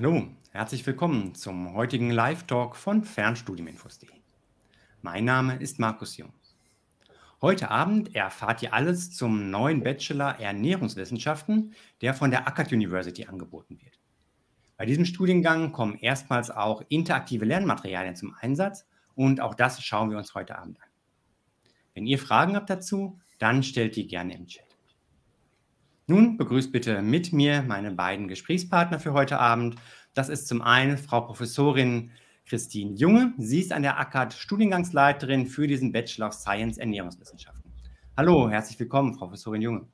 Hallo, herzlich willkommen zum heutigen Live-Talk von Fernstudiuminfos.de. Mein Name ist Markus Jung. Heute Abend erfahrt ihr alles zum neuen Bachelor Ernährungswissenschaften, der von der Akkad University angeboten wird. Bei diesem Studiengang kommen erstmals auch interaktive Lernmaterialien zum Einsatz und auch das schauen wir uns heute Abend an. Wenn ihr Fragen habt dazu, dann stellt die gerne im Chat. Nun begrüßt bitte mit mir meine beiden Gesprächspartner für heute Abend. Das ist zum einen Frau Professorin Christine Junge. Sie ist an der ACAD Studiengangsleiterin für diesen Bachelor of Science Ernährungswissenschaften. Hallo, herzlich willkommen, Frau Professorin Junge.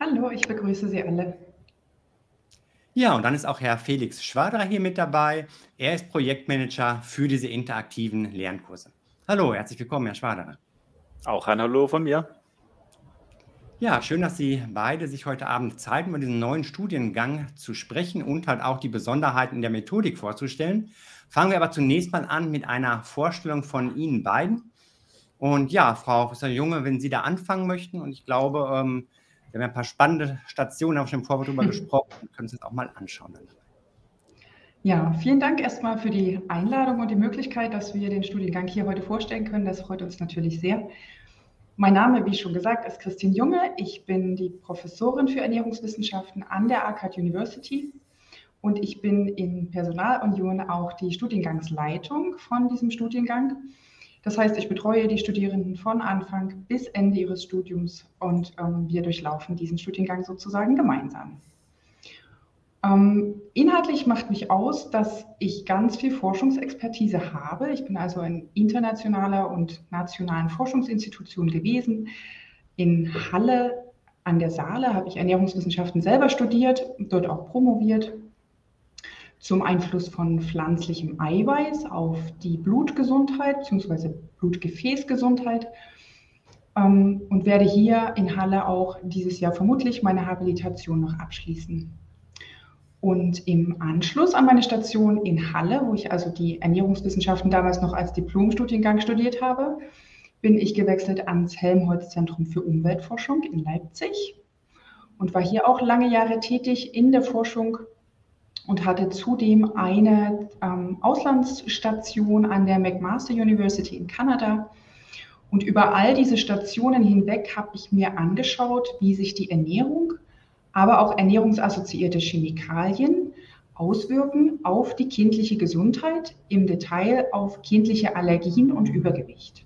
Hallo, ich begrüße Sie alle. Ja, und dann ist auch Herr Felix Schwaderer hier mit dabei. Er ist Projektmanager für diese interaktiven Lernkurse. Hallo, herzlich willkommen, Herr Schwaderer. Auch ein Hallo von mir. Ja, schön, dass Sie beide sich heute Abend Zeit über diesen neuen Studiengang zu sprechen und halt auch die Besonderheiten der Methodik vorzustellen. Fangen wir aber zunächst mal an mit einer Vorstellung von Ihnen beiden. Und ja, Frau Professor Junge, wenn Sie da anfangen möchten, und ich glaube, ähm, wir haben ein paar spannende Stationen, haben schon im Vorwort darüber gesprochen, können Sie uns auch mal anschauen. Ja, vielen Dank erstmal für die Einladung und die Möglichkeit, dass wir den Studiengang hier heute vorstellen können. Das freut uns natürlich sehr. Mein Name, wie schon gesagt, ist Christine Junge. Ich bin die Professorin für Ernährungswissenschaften an der ACAD University und ich bin in Personalunion auch die Studiengangsleitung von diesem Studiengang. Das heißt, ich betreue die Studierenden von Anfang bis Ende ihres Studiums und ähm, wir durchlaufen diesen Studiengang sozusagen gemeinsam. Ähm, inhaltlich macht mich aus, dass ich ganz viel Forschungsexpertise habe. Ich bin also in internationaler und nationalen Forschungsinstitutionen gewesen. In Halle an der Saale habe ich Ernährungswissenschaften selber studiert, dort auch promoviert zum Einfluss von pflanzlichem Eiweiß auf die Blutgesundheit bzw. Blutgefäßgesundheit ähm, und werde hier in Halle auch dieses Jahr vermutlich meine Habilitation noch abschließen. Und im Anschluss an meine Station in Halle, wo ich also die Ernährungswissenschaften damals noch als Diplomstudiengang studiert habe, bin ich gewechselt ans Helmholtz-Zentrum für Umweltforschung in Leipzig und war hier auch lange Jahre tätig in der Forschung und hatte zudem eine ähm, Auslandsstation an der McMaster University in Kanada. Und über all diese Stationen hinweg habe ich mir angeschaut, wie sich die Ernährung aber auch ernährungsassoziierte Chemikalien auswirken auf die kindliche Gesundheit, im Detail auf kindliche Allergien und Übergewicht.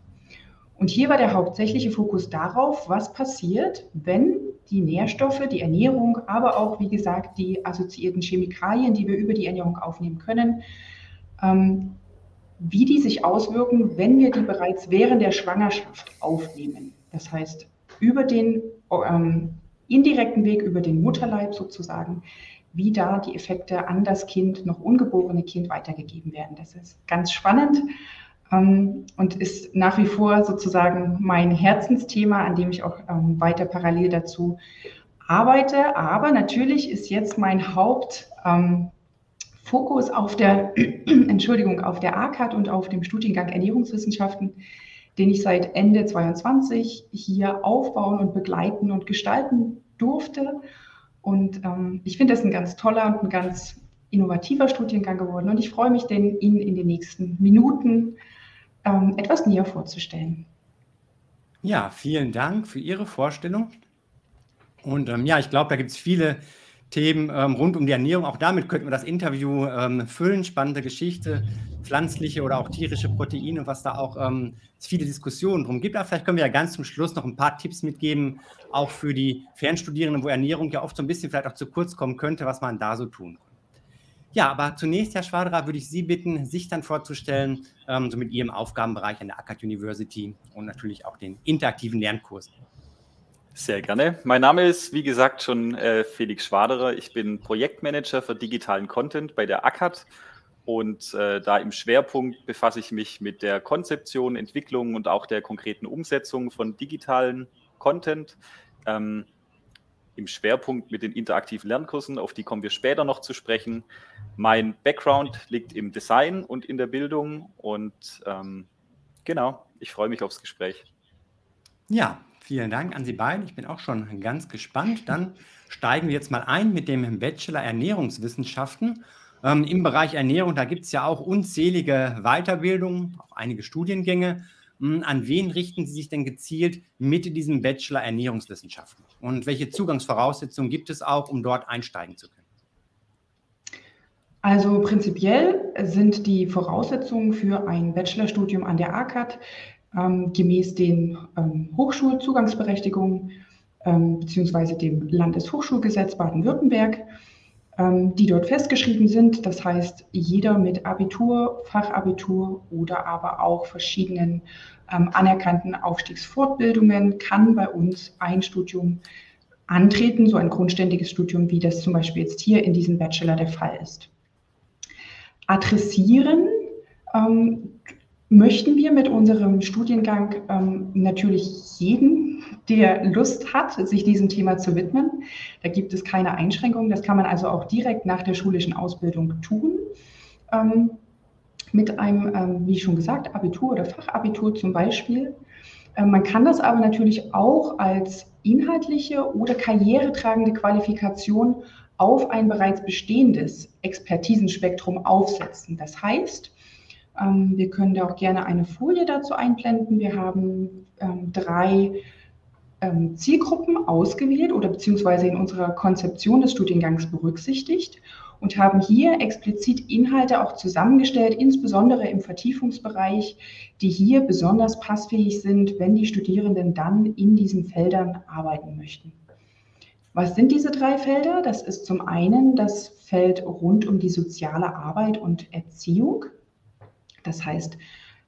Und hier war der hauptsächliche Fokus darauf, was passiert, wenn die Nährstoffe, die Ernährung, aber auch, wie gesagt, die assoziierten Chemikalien, die wir über die Ernährung aufnehmen können, ähm, wie die sich auswirken, wenn wir die bereits während der Schwangerschaft aufnehmen. Das heißt, über den ähm, indirekten Weg über den Mutterleib sozusagen, wie da die Effekte an das Kind, noch ungeborene Kind weitergegeben werden. Das ist ganz spannend ähm, und ist nach wie vor sozusagen mein Herzensthema, an dem ich auch ähm, weiter parallel dazu arbeite. Aber natürlich ist jetzt mein Hauptfokus ähm, auf der, Entschuldigung, auf der ACAD und auf dem Studiengang Ernährungswissenschaften den ich seit Ende 22 hier aufbauen und begleiten und gestalten durfte. Und ähm, ich finde das ein ganz toller und ein ganz innovativer Studiengang geworden. Und ich freue mich, den Ihnen in den nächsten Minuten ähm, etwas näher vorzustellen. Ja, vielen Dank für Ihre Vorstellung. Und ähm, ja, ich glaube, da gibt es viele Themen ähm, rund um die Ernährung. Auch damit könnten wir das Interview ähm, füllen. Spannende Geschichte, pflanzliche oder auch tierische Proteine, was da auch ähm, viele Diskussionen drum gibt. Aber vielleicht können wir ja ganz zum Schluss noch ein paar Tipps mitgeben, auch für die Fernstudierenden, wo Ernährung ja oft so ein bisschen vielleicht auch zu kurz kommen könnte, was man da so tun kann. Ja, aber zunächst, Herr Schwaderer, würde ich Sie bitten, sich dann vorzustellen, ähm, so mit Ihrem Aufgabenbereich an der Akkad University und natürlich auch den interaktiven Lernkursen. Sehr gerne. Mein Name ist, wie gesagt, schon äh, Felix Schwaderer. Ich bin Projektmanager für digitalen Content bei der ACAT und äh, da im Schwerpunkt befasse ich mich mit der Konzeption, Entwicklung und auch der konkreten Umsetzung von digitalen Content. Ähm, Im Schwerpunkt mit den interaktiven Lernkursen, auf die kommen wir später noch zu sprechen. Mein Background liegt im Design und in der Bildung und ähm, genau, ich freue mich aufs Gespräch. Ja, Vielen Dank an Sie beiden. Ich bin auch schon ganz gespannt. Dann steigen wir jetzt mal ein mit dem Bachelor Ernährungswissenschaften. Ähm, Im Bereich Ernährung, da gibt es ja auch unzählige Weiterbildungen, auch einige Studiengänge. Hm, an wen richten Sie sich denn gezielt mit diesem Bachelor Ernährungswissenschaften? Und welche Zugangsvoraussetzungen gibt es auch, um dort einsteigen zu können? Also prinzipiell sind die Voraussetzungen für ein Bachelorstudium an der ACAD ähm, gemäß den ähm, Hochschulzugangsberechtigungen ähm, beziehungsweise dem Landeshochschulgesetz Baden-Württemberg, die dort festgeschrieben sind. Das heißt, jeder mit Abitur, Fachabitur oder aber auch verschiedenen ähm, anerkannten Aufstiegsfortbildungen kann bei uns ein Studium antreten, so ein grundständiges Studium, wie das zum Beispiel jetzt hier in diesem Bachelor der Fall ist adressieren ähm, möchten wir mit unserem Studiengang ähm, natürlich jeden, der Lust hat, sich diesem Thema zu widmen. Da gibt es keine Einschränkungen. Das kann man also auch direkt nach der schulischen Ausbildung tun. Ähm, mit einem, ähm, wie schon gesagt, Abitur oder Fachabitur zum Beispiel. Ähm, man kann das aber natürlich auch als inhaltliche oder karrieretragende Qualifikation auf ein bereits bestehendes Expertisenspektrum aufsetzen. Das heißt, wir können da auch gerne eine Folie dazu einblenden. Wir haben ähm, drei ähm, Zielgruppen ausgewählt oder beziehungsweise in unserer Konzeption des Studiengangs berücksichtigt und haben hier explizit Inhalte auch zusammengestellt, insbesondere im Vertiefungsbereich, die hier besonders passfähig sind, wenn die Studierenden dann in diesen Feldern arbeiten möchten. Was sind diese drei Felder? Das ist zum einen das Feld rund um die soziale Arbeit und Erziehung. Das heißt,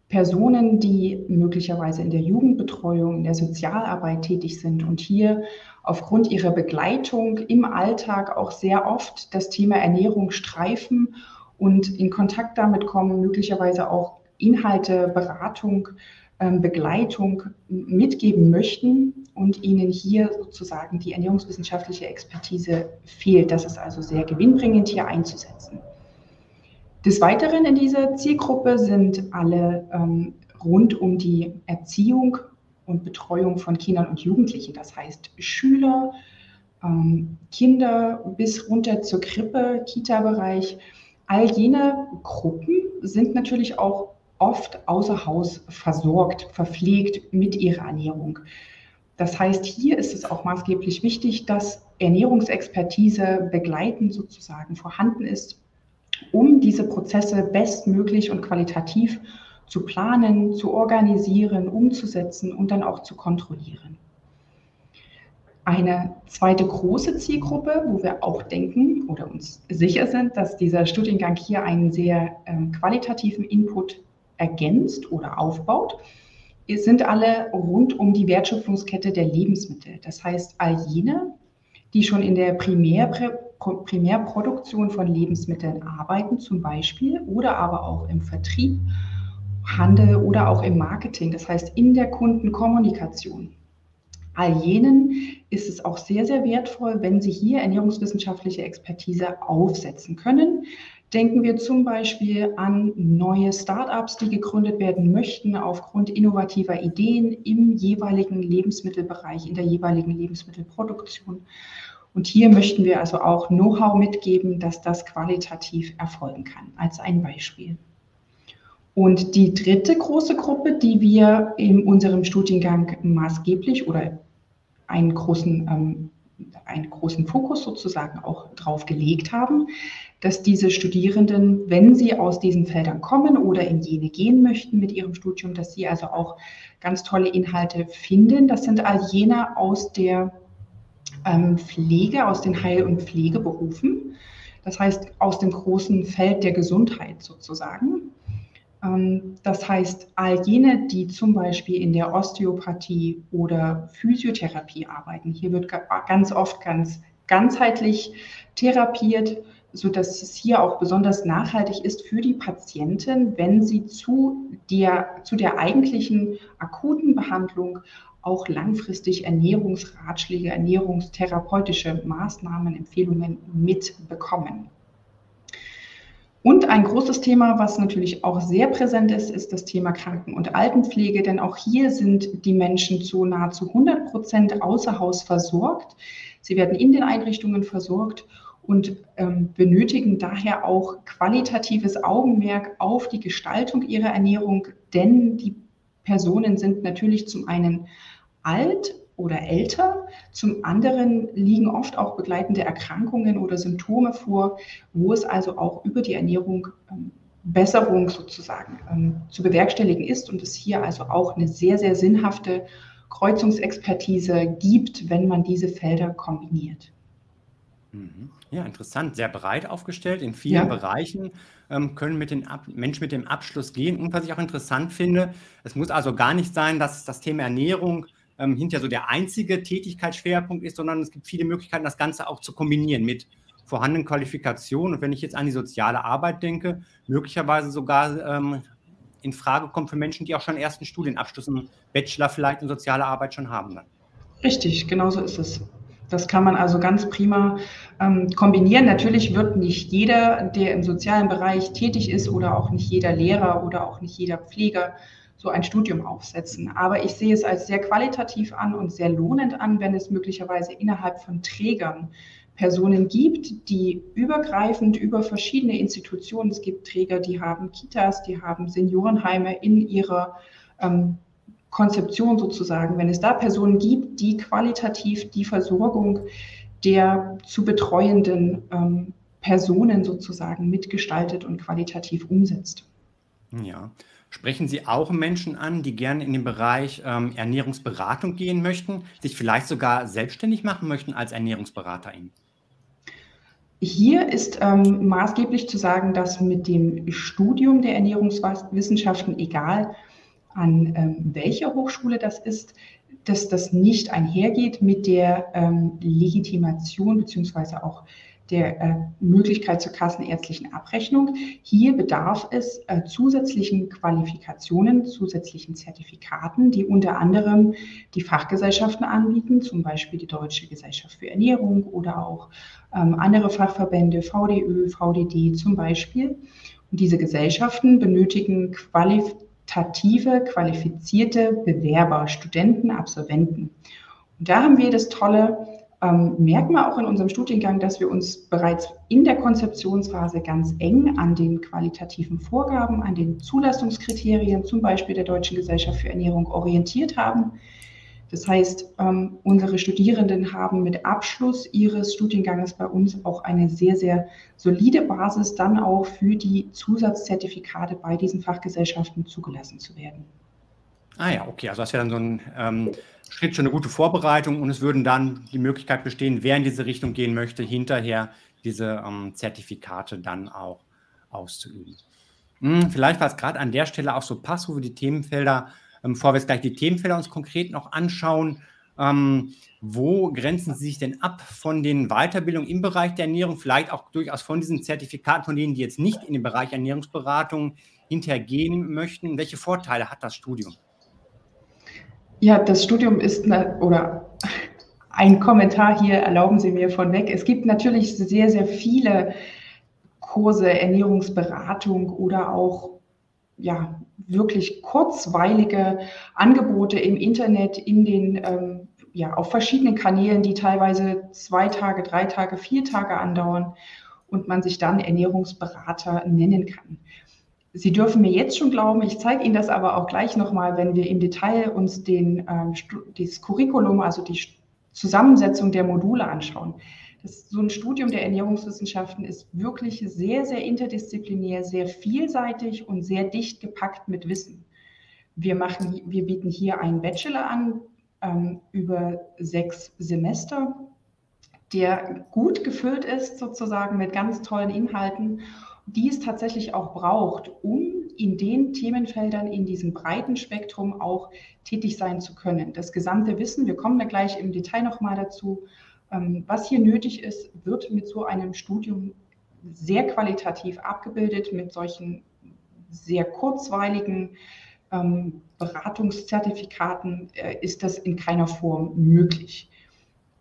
Personen, die möglicherweise in der Jugendbetreuung, in der Sozialarbeit tätig sind und hier aufgrund ihrer Begleitung im Alltag auch sehr oft das Thema Ernährung streifen und in Kontakt damit kommen, möglicherweise auch Inhalte, Beratung ähm, Begleitung mitgeben möchten und ihnen hier sozusagen die ernährungswissenschaftliche Expertise fehlt. Das ist also sehr gewinnbringend hier einzusetzen. Des Weiteren in dieser Zielgruppe sind alle ähm, rund um die Erziehung und Betreuung von Kindern und Jugendlichen, das heißt Schüler, ähm, Kinder bis runter zur Krippe, Kita-Bereich. All jene Gruppen sind natürlich auch oft außer Haus versorgt, verpflegt mit ihrer Ernährung. Das heißt, hier ist es auch maßgeblich wichtig, dass Ernährungsexpertise begleitend sozusagen vorhanden ist, um diese Prozesse bestmöglich und qualitativ zu planen, zu organisieren, umzusetzen und dann auch zu kontrollieren. Eine zweite große Zielgruppe, wo wir auch denken oder uns sicher sind, dass dieser Studiengang hier einen sehr ähm, qualitativen Input ergänzt oder aufbaut, sind alle rund um die Wertschöpfungskette der Lebensmittel. Das heißt, all jene, die schon in der Primär, Primärproduktion von Lebensmitteln arbeiten, zum Beispiel, oder aber auch im Vertrieb, Handel oder auch im Marketing, das heißt in der Kundenkommunikation. All jenen ist es auch sehr, sehr wertvoll, wenn sie hier ernährungswissenschaftliche Expertise aufsetzen können, Denken wir zum Beispiel an neue Startups, die gegründet werden möchten aufgrund innovativer Ideen im jeweiligen Lebensmittelbereich, in der jeweiligen Lebensmittelproduktion. Und hier möchten wir also auch Know-how mitgeben, dass das qualitativ erfolgen kann, als ein Beispiel. Und die dritte große Gruppe, die wir in unserem Studiengang maßgeblich oder einen großen ähm, einen großen Fokus sozusagen auch drauf gelegt haben, dass diese Studierenden, wenn sie aus diesen Feldern kommen oder in jene gehen möchten mit ihrem Studium, dass sie also auch ganz tolle Inhalte finden. Das sind all jene aus der ähm, Pflege, aus den Heil- und Pflegeberufen. Das heißt, aus dem großen Feld der Gesundheit sozusagen. Ähm, das heißt, all jene, die zum Beispiel in der Osteopathie oder Physiotherapie arbeiten, hier wird ganz oft ganz ganzheitlich therapiert, sodass es hier auch besonders nachhaltig ist für die Patienten, wenn sie zu der, zu der eigentlichen akuten Behandlung auch langfristig Ernährungsratschläge, ernährungstherapeutische Maßnahmen, Empfehlungen mitbekommen. Und ein großes Thema, was natürlich auch sehr präsent ist, ist das Thema Kranken- und Altenpflege, denn auch hier sind die Menschen zu nahezu 100 Prozent außer Haus versorgt. Sie werden in den Einrichtungen versorgt und ähm, benötigen daher auch qualitatives Augenmerk auf die Gestaltung ihrer Ernährung, denn die Personen sind natürlich zum einen alt oder älter. Zum anderen liegen oft auch begleitende Erkrankungen oder Symptome vor, wo es also auch über die Ernährung ähm, Besserung sozusagen ähm, zu bewerkstelligen ist und es hier also auch eine sehr, sehr sinnhafte Kreuzungsexpertise gibt, wenn man diese Felder kombiniert. Mhm. Ja, interessant, sehr breit aufgestellt. In vielen ja. Bereichen ähm, können mit den Ab Menschen mit dem Abschluss gehen. Und was ich auch interessant finde, es muss also gar nicht sein, dass das Thema Ernährung ähm, hinterher so der einzige Tätigkeitsschwerpunkt ist, sondern es gibt viele Möglichkeiten, das Ganze auch zu kombinieren mit vorhandenen Qualifikationen. Und wenn ich jetzt an die soziale Arbeit denke, möglicherweise sogar ähm, in Frage kommt für Menschen, die auch schon ersten Studienabschluss, einen Bachelor vielleicht in soziale Arbeit schon haben. Dann. Richtig, genau so ist es. Das kann man also ganz prima ähm, kombinieren. Natürlich wird nicht jeder, der im sozialen Bereich tätig ist oder auch nicht jeder Lehrer oder auch nicht jeder Pfleger so ein Studium aufsetzen. Aber ich sehe es als sehr qualitativ an und sehr lohnend an, wenn es möglicherweise innerhalb von Trägern Personen gibt, die übergreifend über verschiedene Institutionen, es gibt Träger, die haben Kitas, die haben Seniorenheime in ihrer ähm, Konzeption sozusagen, wenn es da Personen gibt, die qualitativ die Versorgung der zu betreuenden ähm, Personen sozusagen mitgestaltet und qualitativ umsetzt. Ja. Sprechen Sie auch Menschen an, die gerne in den Bereich ähm, Ernährungsberatung gehen möchten, sich vielleicht sogar selbstständig machen möchten als Ernährungsberaterin? Hier ist ähm, maßgeblich zu sagen, dass mit dem Studium der Ernährungswissenschaften, egal an ähm, welcher Hochschule das ist, dass das nicht einhergeht mit der ähm, Legitimation beziehungsweise auch der äh, Möglichkeit zur kassenärztlichen Abrechnung. Hier bedarf es äh, zusätzlichen Qualifikationen, zusätzlichen Zertifikaten, die unter anderem die Fachgesellschaften anbieten, zum Beispiel die Deutsche Gesellschaft für Ernährung oder auch ähm, andere Fachverbände, VDÖ, VDD zum Beispiel. Und diese Gesellschaften benötigen qualitative, qualifizierte Bewerber, Studenten, Absolventen. Und da haben wir das Tolle, ähm, merken wir auch in unserem Studiengang, dass wir uns bereits in der Konzeptionsphase ganz eng an den qualitativen Vorgaben, an den Zulassungskriterien, zum Beispiel der Deutschen Gesellschaft für Ernährung, orientiert haben. Das heißt, ähm, unsere Studierenden haben mit Abschluss ihres Studienganges bei uns auch eine sehr, sehr solide Basis dann auch für die Zusatzzertifikate bei diesen Fachgesellschaften zugelassen zu werden. Ah ja, okay, also das wäre dann so ein ähm, Schritt, schon eine gute Vorbereitung und es würden dann die Möglichkeit bestehen, wer in diese Richtung gehen möchte, hinterher diese ähm, Zertifikate dann auch auszuüben. Hm, vielleicht war es gerade an der Stelle auch so pass, wo wir die Themenfelder, ähm, bevor wir jetzt gleich die Themenfelder uns konkret noch anschauen, ähm, wo grenzen Sie sich denn ab von den Weiterbildungen im Bereich der Ernährung, vielleicht auch durchaus von diesen Zertifikaten, von denen, die jetzt nicht in den Bereich Ernährungsberatung hinterher gehen möchten? Welche Vorteile hat das Studium? Ja, das Studium ist, eine, oder ein Kommentar hier, erlauben Sie mir von weg. Es gibt natürlich sehr, sehr viele Kurse, Ernährungsberatung oder auch ja, wirklich kurzweilige Angebote im Internet, in den, ähm, ja, auf verschiedenen Kanälen, die teilweise zwei Tage, drei Tage, vier Tage andauern und man sich dann Ernährungsberater nennen kann. Sie dürfen mir jetzt schon glauben, ich zeige Ihnen das aber auch gleich nochmal, wenn wir im Detail uns den, ähm, das Curriculum, also die Zusammensetzung der Module anschauen. Das, so ein Studium der Ernährungswissenschaften ist wirklich sehr, sehr interdisziplinär, sehr vielseitig und sehr dicht gepackt mit Wissen. Wir, machen, wir bieten hier einen Bachelor an ähm, über sechs Semester, der gut gefüllt ist sozusagen mit ganz tollen Inhalten die es tatsächlich auch braucht, um in den Themenfeldern, in diesem breiten Spektrum auch tätig sein zu können. Das gesamte Wissen, wir kommen da gleich im Detail nochmal dazu, was hier nötig ist, wird mit so einem Studium sehr qualitativ abgebildet, mit solchen sehr kurzweiligen ähm, Beratungszertifikaten äh, ist das in keiner Form möglich.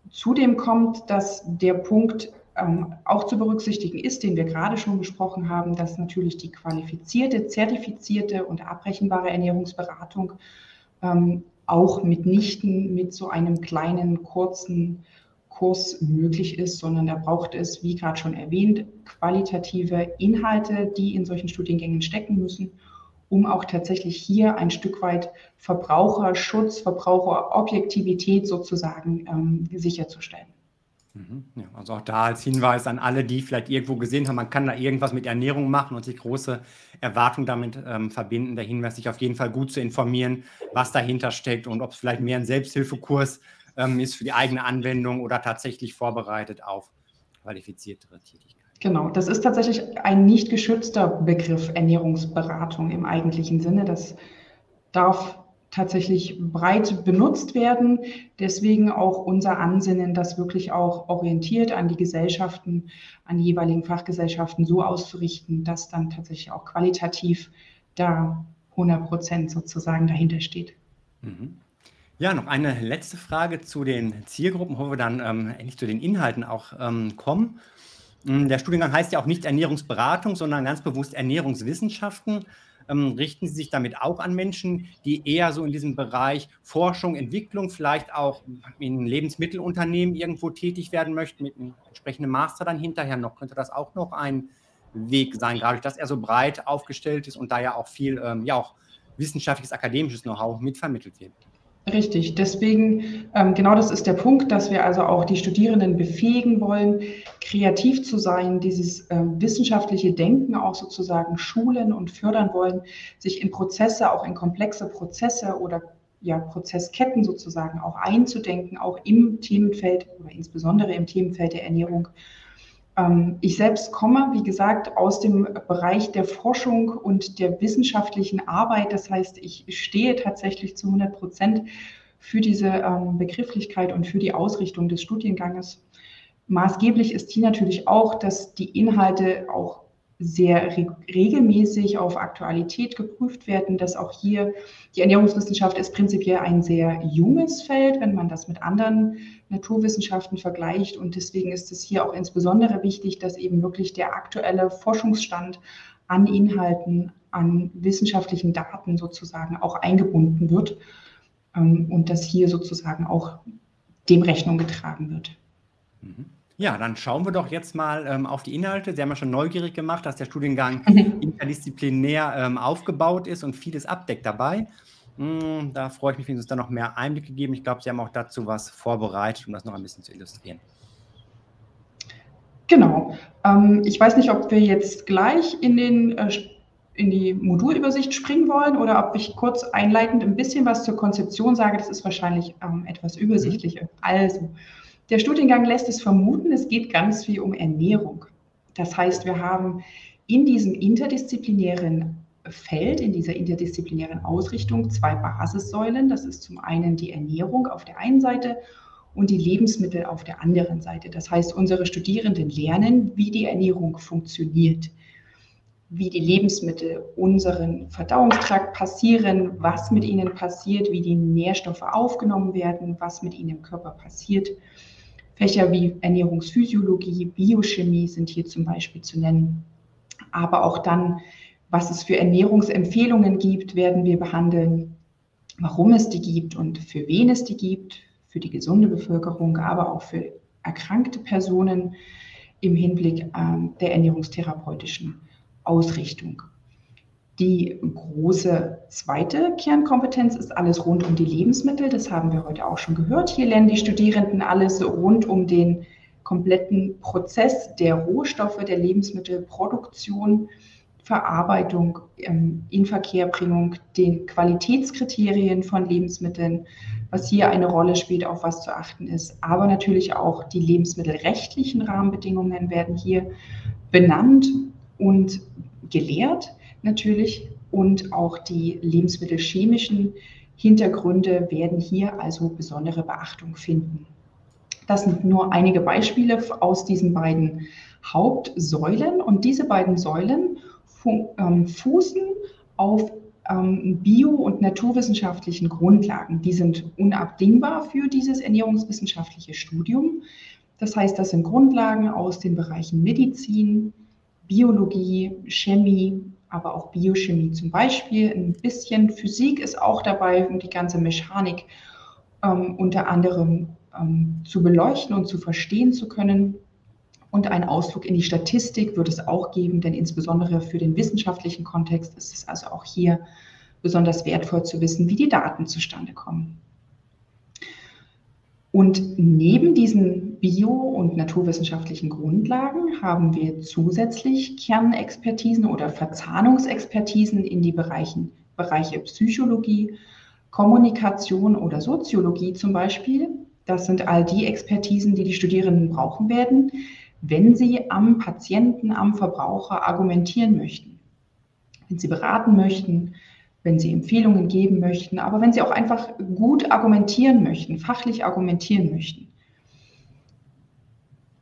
Zudem kommt, dass der Punkt ähm, auch zu berücksichtigen ist, den wir gerade schon besprochen haben, dass natürlich die qualifizierte, zertifizierte und abrechenbare Ernährungsberatung ähm, auch mitnichten mit so einem kleinen, kurzen Kurs möglich ist, sondern da braucht es, wie gerade schon erwähnt, qualitative Inhalte, die in solchen Studiengängen stecken müssen, um auch tatsächlich hier ein Stück weit Verbraucherschutz, Verbraucherobjektivität sozusagen ähm, sicherzustellen. Mhm. Ja, also auch da als Hinweis an alle, die vielleicht irgendwo gesehen haben, man kann da irgendwas mit Ernährung machen und sich große Erwartungen damit ähm, verbinden. Der Hinweis, sich auf jeden Fall gut zu informieren, was dahinter steckt und ob es vielleicht mehr ein Selbsthilfekurs ähm, ist für die eigene Anwendung oder tatsächlich vorbereitet auf qualifiziertere Tätigkeiten. Genau, das ist tatsächlich ein nicht geschützter Begriff Ernährungsberatung im eigentlichen Sinne. Das darf tatsächlich breit benutzt werden. Deswegen auch unser Ansinnen, das wirklich auch orientiert an die Gesellschaften, an die jeweiligen Fachgesellschaften so auszurichten, dass dann tatsächlich auch qualitativ da 100 Prozent sozusagen dahinter steht. Mhm. Ja, noch eine letzte Frage zu den Zielgruppen, wo wir dann ähm, endlich zu den Inhalten auch ähm, kommen. Hm, der Studiengang heißt ja auch nicht Ernährungsberatung, sondern ganz bewusst Ernährungswissenschaften. Ähm, richten Sie sich damit auch an Menschen, die eher so in diesem Bereich Forschung, Entwicklung, vielleicht auch in Lebensmittelunternehmen irgendwo tätig werden möchten, mit einem entsprechenden Master dann hinterher noch? Könnte das auch noch ein Weg sein, gerade dass er so breit aufgestellt ist und da ja auch viel, ähm, ja auch wissenschaftliches, akademisches Know-how mitvermittelt wird? Richtig, deswegen, ähm, genau das ist der Punkt, dass wir also auch die Studierenden befähigen wollen, kreativ zu sein, dieses äh, wissenschaftliche Denken auch sozusagen schulen und fördern wollen, sich in Prozesse, auch in komplexe Prozesse oder ja, Prozessketten sozusagen auch einzudenken, auch im Themenfeld oder insbesondere im Themenfeld der Ernährung ich selbst komme, wie gesagt, aus dem Bereich der Forschung und der wissenschaftlichen Arbeit. Das heißt, ich stehe tatsächlich zu 100 Prozent für diese ähm, Begrifflichkeit und für die Ausrichtung des Studienganges. Maßgeblich ist hier natürlich auch, dass die Inhalte auch sehr re regelmäßig auf Aktualität geprüft werden, dass auch hier die Ernährungswissenschaft ist prinzipiell ein sehr junges Feld, wenn man das mit anderen Naturwissenschaften vergleicht. Und deswegen ist es hier auch insbesondere wichtig, dass eben wirklich der aktuelle Forschungsstand an Inhalten, an wissenschaftlichen Daten sozusagen auch eingebunden wird ähm, und dass hier sozusagen auch dem Rechnung getragen wird. Mhm. Ja, dann schauen wir doch jetzt mal ähm, auf die Inhalte. Sie haben ja schon neugierig gemacht, dass der Studiengang mhm. interdisziplinär ähm, aufgebaut ist und vieles abdeckt dabei. Mm, da freue ich mich, wenn Sie uns da noch mehr Einblicke geben. Ich glaube, Sie haben auch dazu was vorbereitet, um das noch ein bisschen zu illustrieren. Genau. Ähm, ich weiß nicht, ob wir jetzt gleich in, den, äh, in die Modulübersicht springen wollen oder ob ich kurz einleitend ein bisschen was zur Konzeption sage. Das ist wahrscheinlich ähm, etwas übersichtlicher. Mhm. Also, der Studiengang lässt es vermuten, es geht ganz viel um Ernährung. Das heißt, wir haben in diesem interdisziplinären Feld, in dieser interdisziplinären Ausrichtung zwei Basissäulen. Das ist zum einen die Ernährung auf der einen Seite und die Lebensmittel auf der anderen Seite. Das heißt, unsere Studierenden lernen, wie die Ernährung funktioniert, wie die Lebensmittel unseren Verdauungstrakt passieren, was mit ihnen passiert, wie die Nährstoffe aufgenommen werden, was mit ihnen im Körper passiert Fächer wie Ernährungsphysiologie, Biochemie sind hier zum Beispiel zu nennen. Aber auch dann, was es für Ernährungsempfehlungen gibt, werden wir behandeln, warum es die gibt und für wen es die gibt, für die gesunde Bevölkerung, aber auch für erkrankte Personen im Hinblick äh, der ernährungstherapeutischen Ausrichtung. Die große zweite Kernkompetenz ist alles rund um die Lebensmittel. Das haben wir heute auch schon gehört. Hier lernen die Studierenden alles rund um den kompletten Prozess der Rohstoffe, der Lebensmittelproduktion, Verarbeitung, ähm, Inverkehrbringung, den Qualitätskriterien von Lebensmitteln, was hier eine Rolle spielt, auf was zu achten ist. Aber natürlich auch die lebensmittelrechtlichen Rahmenbedingungen werden hier benannt und gelehrt natürlich und auch die lebensmittelchemischen Hintergründe werden hier also besondere Beachtung finden. Das sind nur einige Beispiele aus diesen beiden Hauptsäulen und diese beiden Säulen ähm, fußen auf ähm, bio- und naturwissenschaftlichen Grundlagen. Die sind unabdingbar für dieses ernährungswissenschaftliche Studium. Das heißt, das sind Grundlagen aus den Bereichen Medizin, Biologie, Chemie, aber auch Biochemie zum Beispiel. Ein bisschen Physik ist auch dabei und die ganze Mechanik, ähm, unter anderem ähm, zu beleuchten und zu verstehen zu können. Und ein Ausflug in die Statistik wird es auch geben, denn insbesondere für den wissenschaftlichen Kontext ist es also auch hier besonders wertvoll zu wissen, wie die Daten zustande kommen. Und neben diesen bio- und naturwissenschaftlichen Grundlagen haben wir zusätzlich Kernexpertisen oder Verzahnungsexpertisen in die Bereichen, Bereiche Psychologie, Kommunikation oder Soziologie zum Beispiel. Das sind all die Expertisen, die die Studierenden brauchen werden, wenn sie am Patienten, am Verbraucher argumentieren möchten, wenn sie beraten möchten, wenn Sie Empfehlungen geben möchten, aber wenn Sie auch einfach gut argumentieren möchten, fachlich argumentieren möchten.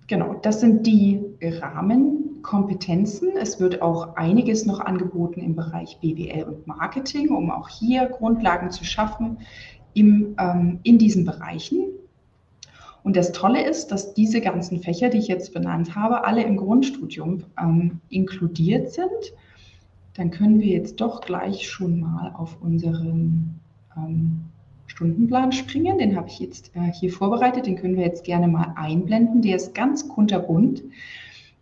Genau, das sind die Rahmenkompetenzen. Es wird auch einiges noch angeboten im Bereich BWL und Marketing, um auch hier Grundlagen zu schaffen im, ähm, in diesen Bereichen. Und das Tolle ist, dass diese ganzen Fächer, die ich jetzt benannt habe, alle im Grundstudium ähm, inkludiert sind dann können wir jetzt doch gleich schon mal auf unseren ähm, Stundenplan springen. Den habe ich jetzt äh, hier vorbereitet. Den können wir jetzt gerne mal einblenden. Der ist ganz kunterbunt.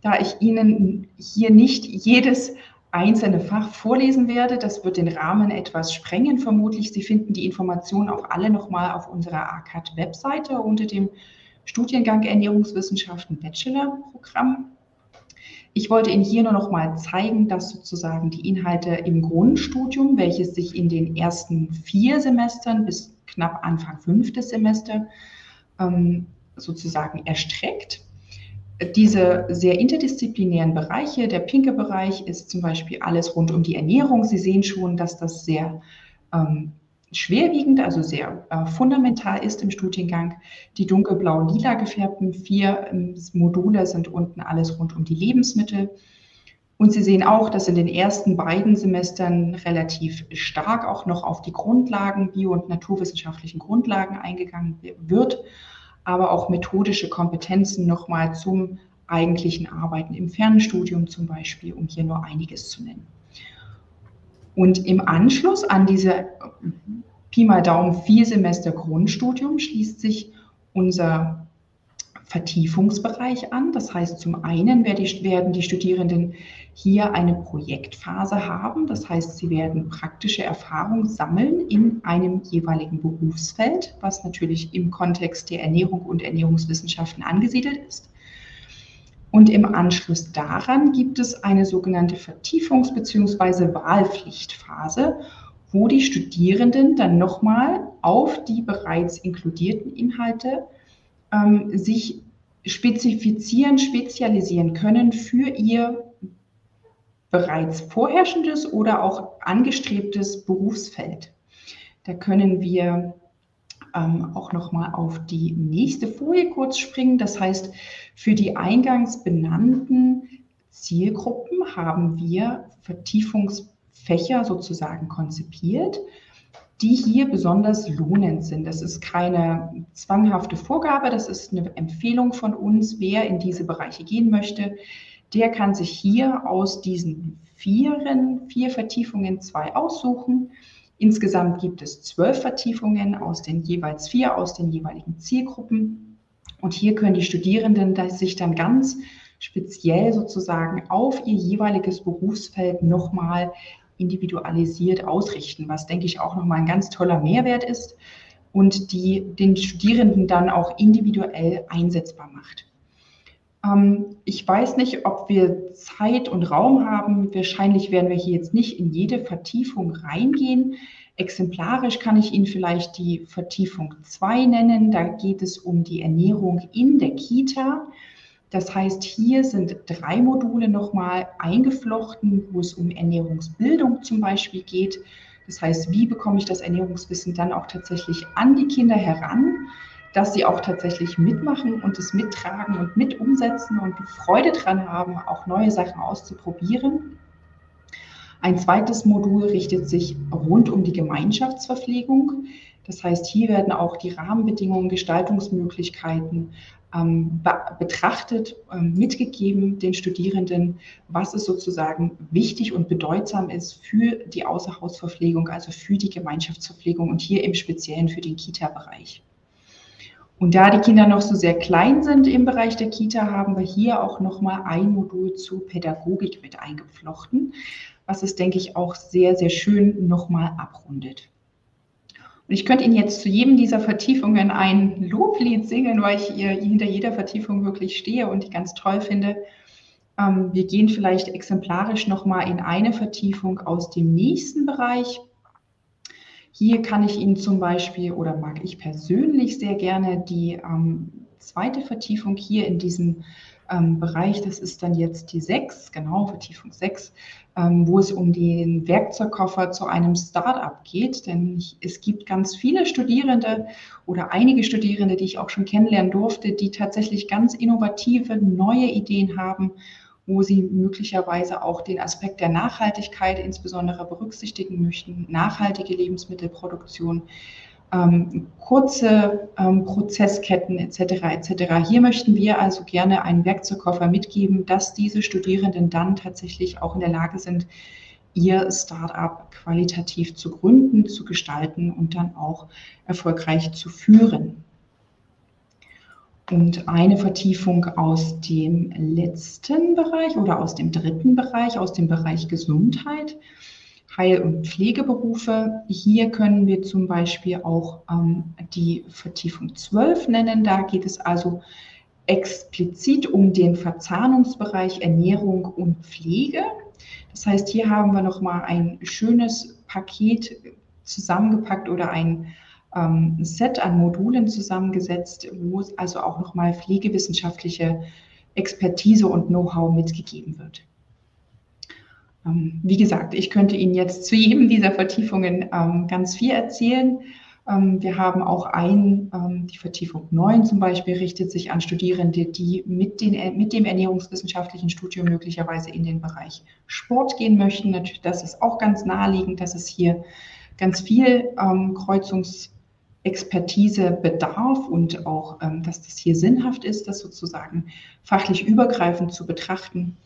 Da ich Ihnen hier nicht jedes einzelne Fach vorlesen werde, das wird den Rahmen etwas sprengen vermutlich. Sie finden die Informationen auch alle nochmal auf unserer ACAD-Webseite unter dem Studiengang Ernährungswissenschaften Bachelor-Programm. Ich wollte Ihnen hier nur noch mal zeigen, dass sozusagen die Inhalte im Grundstudium, welches sich in den ersten vier Semestern bis knapp Anfang fünftes Semester ähm, sozusagen erstreckt. Diese sehr interdisziplinären Bereiche, der pinke Bereich ist zum Beispiel alles rund um die Ernährung. Sie sehen schon, dass das sehr ähm, schwerwiegend, also sehr äh, fundamental ist im Studiengang. Die dunkelblau-lila gefärbten vier ähm, Module sind unten alles rund um die Lebensmittel. Und Sie sehen auch, dass in den ersten beiden Semestern relativ stark auch noch auf die Grundlagen, bio- und naturwissenschaftlichen Grundlagen eingegangen wird, aber auch methodische Kompetenzen nochmal zum eigentlichen Arbeiten im Fernstudium zum Beispiel, um hier nur einiges zu nennen. Und im Anschluss an diese Pi mal Daumen vier Semester Grundstudium schließt sich unser Vertiefungsbereich an. Das heißt, zum einen werden die Studierenden hier eine Projektphase haben. Das heißt, sie werden praktische Erfahrung sammeln in einem jeweiligen Berufsfeld, was natürlich im Kontext der Ernährung und Ernährungswissenschaften angesiedelt ist. Und im Anschluss daran gibt es eine sogenannte Vertiefungs- bzw. Wahlpflichtphase, wo die Studierenden dann nochmal auf die bereits inkludierten Inhalte ähm, sich spezifizieren, spezialisieren können für ihr bereits vorherrschendes oder auch angestrebtes Berufsfeld. Da können wir ähm, auch nochmal auf die nächste Folie kurz springen. Das heißt, für die eingangs benannten Zielgruppen haben wir Vertiefungsfächer sozusagen konzipiert, die hier besonders lohnend sind. Das ist keine zwanghafte Vorgabe, das ist eine Empfehlung von uns, wer in diese Bereiche gehen möchte. Der kann sich hier aus diesen vieren, vier Vertiefungen zwei aussuchen Insgesamt gibt es zwölf Vertiefungen aus den jeweils vier aus den jeweiligen Zielgruppen. Und hier können die Studierenden sich dann ganz speziell sozusagen auf ihr jeweiliges Berufsfeld nochmal individualisiert ausrichten, was denke ich auch nochmal ein ganz toller Mehrwert ist und die den Studierenden dann auch individuell einsetzbar macht. Ähm, ich weiß nicht, ob wir Zeit und Raum haben. Wahrscheinlich werden wir hier jetzt nicht in jede Vertiefung reingehen. Exemplarisch kann ich Ihnen vielleicht die Vertiefung 2 nennen. Da geht es um die Ernährung in der Kita. Das heißt, hier sind drei Module nochmal eingeflochten, wo es um Ernährungsbildung zum Beispiel geht. Das heißt, wie bekomme ich das Ernährungswissen dann auch tatsächlich an die Kinder heran? Dass sie auch tatsächlich mitmachen und es mittragen und mit umsetzen und Freude dran haben, auch neue Sachen auszuprobieren. Ein zweites Modul richtet sich rund um die Gemeinschaftsverpflegung. Das heißt, hier werden auch die Rahmenbedingungen, Gestaltungsmöglichkeiten ähm, be betrachtet, ähm, mitgegeben den Studierenden, was es sozusagen wichtig und bedeutsam ist für die Außerhausverpflegung, also für die Gemeinschaftsverpflegung und hier im Speziellen für den Kita-Bereich. Und da die Kinder noch so sehr klein sind im Bereich der Kita, haben wir hier auch nochmal ein Modul zu Pädagogik mit eingeflochten, was es, denke ich, auch sehr, sehr schön nochmal abrundet. Und ich könnte Ihnen jetzt zu jedem dieser Vertiefungen ein Loblied singen, weil ich hinter jeder Vertiefung wirklich stehe und die ganz toll finde. Ähm, wir gehen vielleicht exemplarisch nochmal in eine Vertiefung aus dem nächsten Bereich. Hier kann ich Ihnen zum Beispiel oder mag ich persönlich sehr gerne die ähm, zweite Vertiefung hier in diesem ähm, Bereich, das ist dann jetzt die 6, genau, Vertiefung 6, ähm, wo es um den Werkzeugkoffer zu einem Startup geht. Denn ich, es gibt ganz viele Studierende oder einige Studierende, die ich auch schon kennenlernen durfte, die tatsächlich ganz innovative, neue Ideen haben wo sie möglicherweise auch den Aspekt der Nachhaltigkeit insbesondere berücksichtigen möchten, nachhaltige Lebensmittelproduktion, ähm, kurze ähm, Prozessketten etc. etc. Hier möchten wir also gerne einen Werkzeugkoffer mitgeben, dass diese Studierenden dann tatsächlich auch in der Lage sind, ihr Startup qualitativ zu gründen, zu gestalten und dann auch erfolgreich zu führen. Und eine Vertiefung aus dem letzten Bereich oder aus dem dritten Bereich, aus dem Bereich Gesundheit. Heil- und Pflegeberufe. Hier können wir zum Beispiel auch ähm, die Vertiefung 12 nennen. Da geht es also explizit um den Verzahnungsbereich Ernährung und Pflege. Das heißt, hier haben wir nochmal ein schönes Paket zusammengepackt oder ein ähm, Set an Modulen zusammengesetzt, wo also auch nochmal pflegewissenschaftliche Expertise und Know-how mitgegeben wird. Ähm, wie gesagt, ich könnte Ihnen jetzt zu jedem dieser Vertiefungen ähm, ganz viel erzählen. Ähm, wir haben auch ein, die Vertiefung 9 zum Beispiel richtet sich an Studierende, die mit, den, mit dem ernährungswissenschaftlichen Studium möglicherweise in den Bereich Sport gehen möchten. Natürlich, das ist auch ganz naheliegend, dass es hier ganz viel Kreuzungsexpertise bedarf und auch, dass das hier sinnhaft ist, das sozusagen fachlich übergreifend zu betrachten.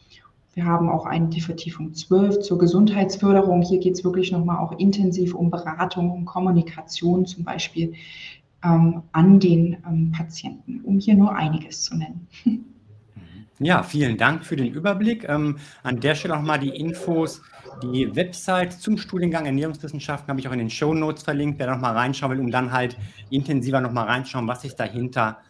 Wir haben auch eine, die Vertiefung 12 zur Gesundheitsförderung. Hier geht es wirklich nochmal auch intensiv um Beratung, um Kommunikation zum Beispiel ähm, an den ähm, Patienten, um hier nur einiges zu nennen. Ja, vielen Dank für den Überblick. Ähm, an der Stelle nochmal die Infos. Die Website zum Studiengang Ernährungswissenschaften habe ich auch in den Show Notes verlinkt, wer nochmal reinschauen will, um dann halt intensiver nochmal reinschauen, was sich dahinter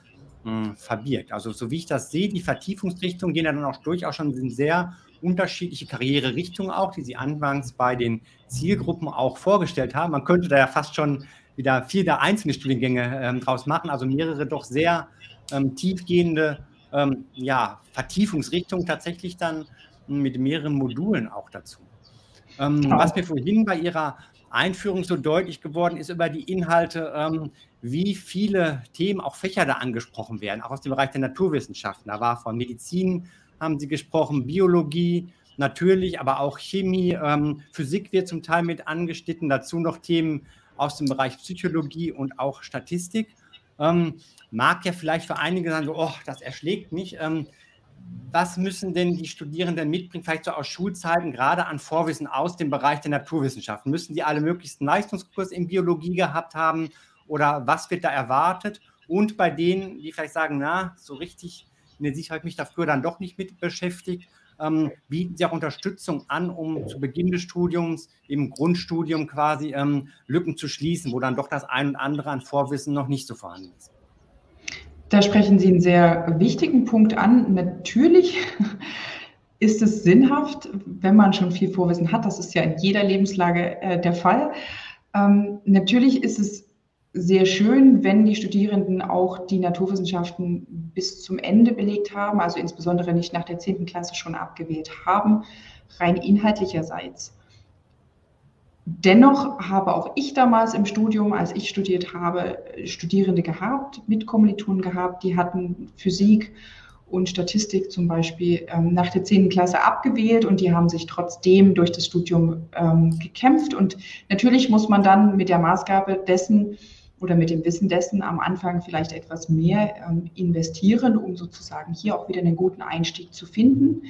hm, verbirgt. Also so wie ich das sehe, die Vertiefungsrichtungen gehen ja dann auch durchaus schon in sehr unterschiedliche Karriererichtungen auch, die Sie anfangs bei den Zielgruppen auch vorgestellt haben. Man könnte da ja fast schon wieder viele einzelne Studiengänge ähm, draus machen, also mehrere doch sehr ähm, tiefgehende ähm, ja, Vertiefungsrichtungen tatsächlich dann mit mehreren Modulen auch dazu. Ähm, was mir vorhin bei Ihrer Einführung so deutlich geworden ist über die Inhalte, ähm, wie viele Themen, auch Fächer da angesprochen werden, auch aus dem Bereich der Naturwissenschaften. Da war von Medizin, haben Sie gesprochen, Biologie, natürlich, aber auch Chemie, ähm, Physik wird zum Teil mit angeschnitten, dazu noch Themen aus dem Bereich Psychologie und auch Statistik. Ähm, mag ja vielleicht für einige sagen, so, oh, das erschlägt mich. Ähm, was müssen denn die Studierenden mitbringen, vielleicht so aus Schulzeiten, gerade an Vorwissen aus dem Bereich der Naturwissenschaften? Müssen die alle möglichst einen Leistungskurs in Biologie gehabt haben oder was wird da erwartet? Und bei denen, die vielleicht sagen, na, so richtig in der Sicherheit mich dafür dann doch nicht mit beschäftigt, ähm, bieten sie auch Unterstützung an, um zu Beginn des Studiums, im Grundstudium quasi ähm, Lücken zu schließen, wo dann doch das ein und andere an Vorwissen noch nicht so vorhanden ist. Da sprechen Sie einen sehr wichtigen Punkt an. Natürlich ist es sinnhaft, wenn man schon viel Vorwissen hat. Das ist ja in jeder Lebenslage äh, der Fall. Ähm, natürlich ist es sehr schön, wenn die Studierenden auch die Naturwissenschaften bis zum Ende belegt haben, also insbesondere nicht nach der 10. Klasse schon abgewählt haben, rein inhaltlicherseits. Dennoch habe auch ich damals im Studium, als ich studiert habe, Studierende gehabt, Mitkommilitonen gehabt, die hatten Physik und Statistik zum Beispiel ähm, nach der 10. Klasse abgewählt und die haben sich trotzdem durch das Studium ähm, gekämpft. Und natürlich muss man dann mit der Maßgabe dessen, oder mit dem Wissen dessen am Anfang vielleicht etwas mehr ähm, investieren, um sozusagen hier auch wieder einen guten Einstieg zu finden.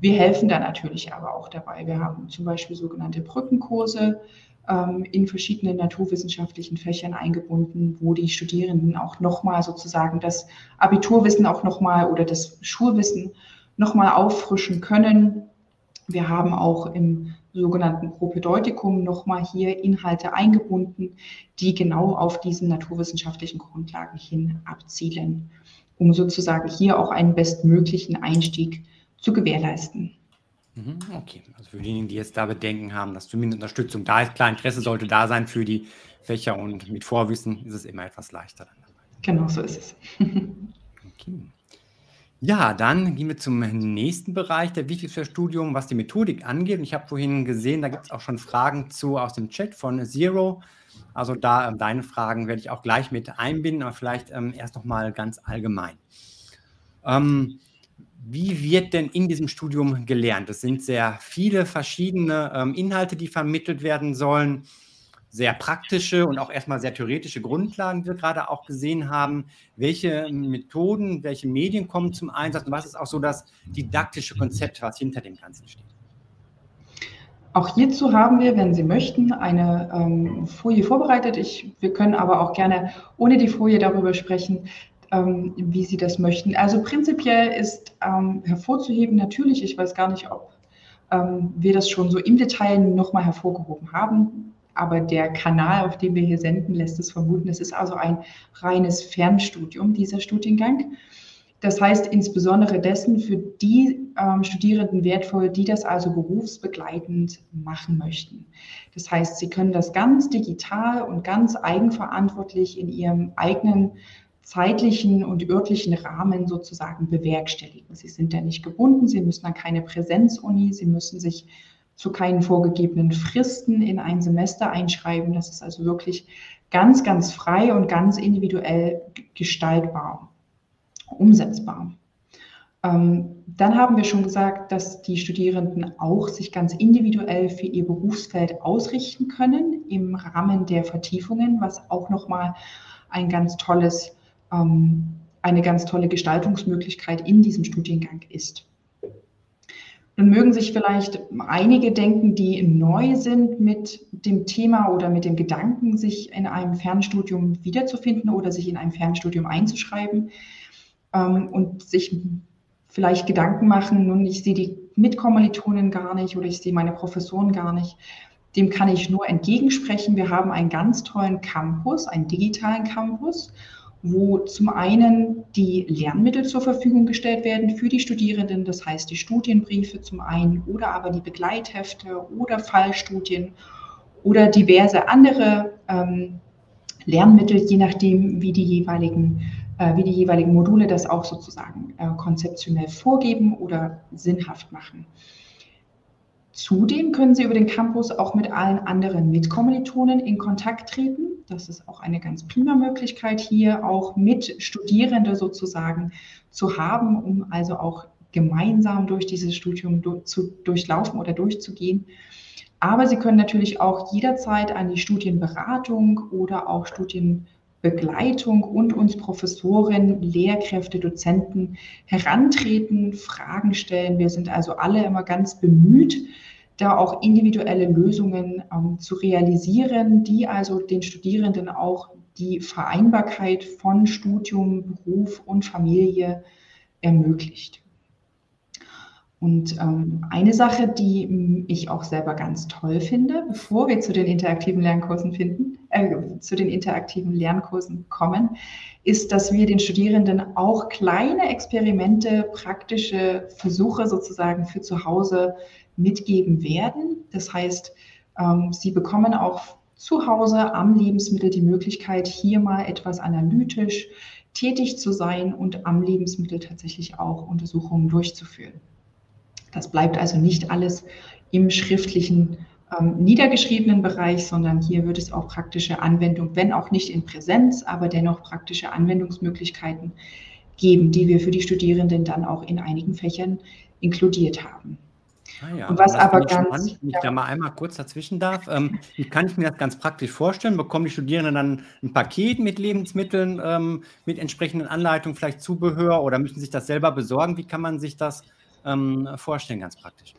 Wir helfen da natürlich aber auch dabei. Wir haben zum Beispiel sogenannte Brückenkurse, ähm, in verschiedenen naturwissenschaftlichen Fächern eingebunden, wo die Studierenden auch nochmal sozusagen das Abiturwissen auch nochmal oder das Schulwissen nochmal auffrischen können. Wir haben auch im sogenannten Propedeutikum nochmal hier Inhalte eingebunden, die genau auf diesen naturwissenschaftlichen Grundlagen hin abzielen, um sozusagen hier auch einen bestmöglichen Einstieg zu gewährleisten. Mhm, okay, also für diejenigen, die jetzt da Bedenken haben, dass zumindest Unterstützung da ist, klar, Interesse sollte da sein für die Fächer und mit Vorwissen ist es immer etwas leichter. Genau, so ist es. okay. Ja, dann gehen wir zum nächsten Bereich, der wichtig für das Studium, was die Methodik angeht. Und ich habe vorhin gesehen, da gibt es auch schon Fragen zu aus dem Chat von Zero. Also da ähm, deine Fragen werde ich auch gleich mit einbinden, aber vielleicht ähm, erst noch mal ganz allgemein. Ähm, wie wird denn in diesem Studium gelernt? Es sind sehr viele verschiedene ähm, Inhalte, die vermittelt werden sollen sehr praktische und auch erstmal sehr theoretische Grundlagen, die wir gerade auch gesehen haben. Welche Methoden, welche Medien kommen zum Einsatz und was ist auch so das didaktische Konzept, was hinter dem Ganzen steht? Auch hierzu haben wir, wenn Sie möchten, eine ähm, Folie vorbereitet. Ich, wir können aber auch gerne ohne die Folie darüber sprechen, ähm, wie Sie das möchten. Also prinzipiell ist ähm, hervorzuheben, natürlich, ich weiß gar nicht, ob ähm, wir das schon so im Detail nochmal hervorgehoben haben aber der Kanal, auf dem wir hier senden, lässt es vermuten, es ist also ein reines Fernstudium, dieser Studiengang. Das heißt insbesondere dessen für die ähm, Studierenden wertvoll, die das also berufsbegleitend machen möchten. Das heißt, sie können das ganz digital und ganz eigenverantwortlich in ihrem eigenen zeitlichen und örtlichen Rahmen sozusagen bewerkstelligen. Sie sind da nicht gebunden, sie müssen an keine Präsenzuni, sie müssen sich zu keinen vorgegebenen Fristen in ein Semester einschreiben. Das ist also wirklich ganz, ganz frei und ganz individuell gestaltbar, umsetzbar. Ähm, dann haben wir schon gesagt, dass die Studierenden auch sich ganz individuell für ihr Berufsfeld ausrichten können im Rahmen der Vertiefungen, was auch nochmal ein ganz tolles, ähm, eine ganz tolle Gestaltungsmöglichkeit in diesem Studiengang ist. Nun mögen sich vielleicht einige denken, die neu sind mit dem Thema oder mit dem Gedanken, sich in einem Fernstudium wiederzufinden oder sich in einem Fernstudium einzuschreiben ähm, und sich vielleicht Gedanken machen, nun, ich sehe die Mitkommilitonen gar nicht oder ich sehe meine Professoren gar nicht. Dem kann ich nur entgegensprechen. Wir haben einen ganz tollen Campus, einen digitalen Campus wo zum einen die Lernmittel zur Verfügung gestellt werden für die Studierenden, das heißt die Studienbriefe zum einen oder aber die Begleithefte oder Fallstudien oder diverse andere ähm, Lernmittel, je nachdem, wie die jeweiligen, äh, wie die jeweiligen Module das auch sozusagen äh, konzeptionell vorgeben oder sinnhaft machen. Zudem können Sie über den Campus auch mit allen anderen Mitkommilitonen in Kontakt treten. Das ist auch eine ganz prima Möglichkeit, hier auch mit Studierende sozusagen zu haben, um also auch gemeinsam durch dieses Studium zu durchlaufen oder durchzugehen. Aber Sie können natürlich auch jederzeit an die Studienberatung oder auch Studienbegleitung und uns Professoren, Lehrkräfte, Dozenten herantreten, Fragen stellen. Wir sind also alle immer ganz bemüht, da auch individuelle Lösungen ähm, zu realisieren, die also den Studierenden auch die Vereinbarkeit von Studium, Beruf und Familie ermöglicht. Und ähm, eine Sache, die ich auch selber ganz toll finde, bevor wir zu den interaktiven Lernkursen finden, äh, zu den interaktiven Lernkursen kommen, ist, dass wir den Studierenden auch kleine Experimente, praktische Versuche sozusagen für zu Hause mitgeben werden. Das heißt, ähm, sie bekommen auch zu Hause am Lebensmittel die Möglichkeit, hier mal etwas analytisch tätig zu sein und am Lebensmittel tatsächlich auch Untersuchungen durchzuführen. Das bleibt also nicht alles im schriftlichen, ähm, niedergeschriebenen Bereich, sondern hier wird es auch praktische Anwendung, wenn auch nicht in Präsenz, aber dennoch praktische Anwendungsmöglichkeiten geben, die wir für die Studierenden dann auch in einigen Fächern inkludiert haben. Ah ja, und was aber ganz. Spannend, wenn ich da mal einmal kurz dazwischen darf. Ähm, wie kann ich mir das ganz praktisch vorstellen? Bekommen die Studierenden dann ein Paket mit Lebensmitteln, ähm, mit entsprechenden Anleitungen, vielleicht Zubehör oder müssen sich das selber besorgen? Wie kann man sich das ähm, vorstellen, ganz praktisch?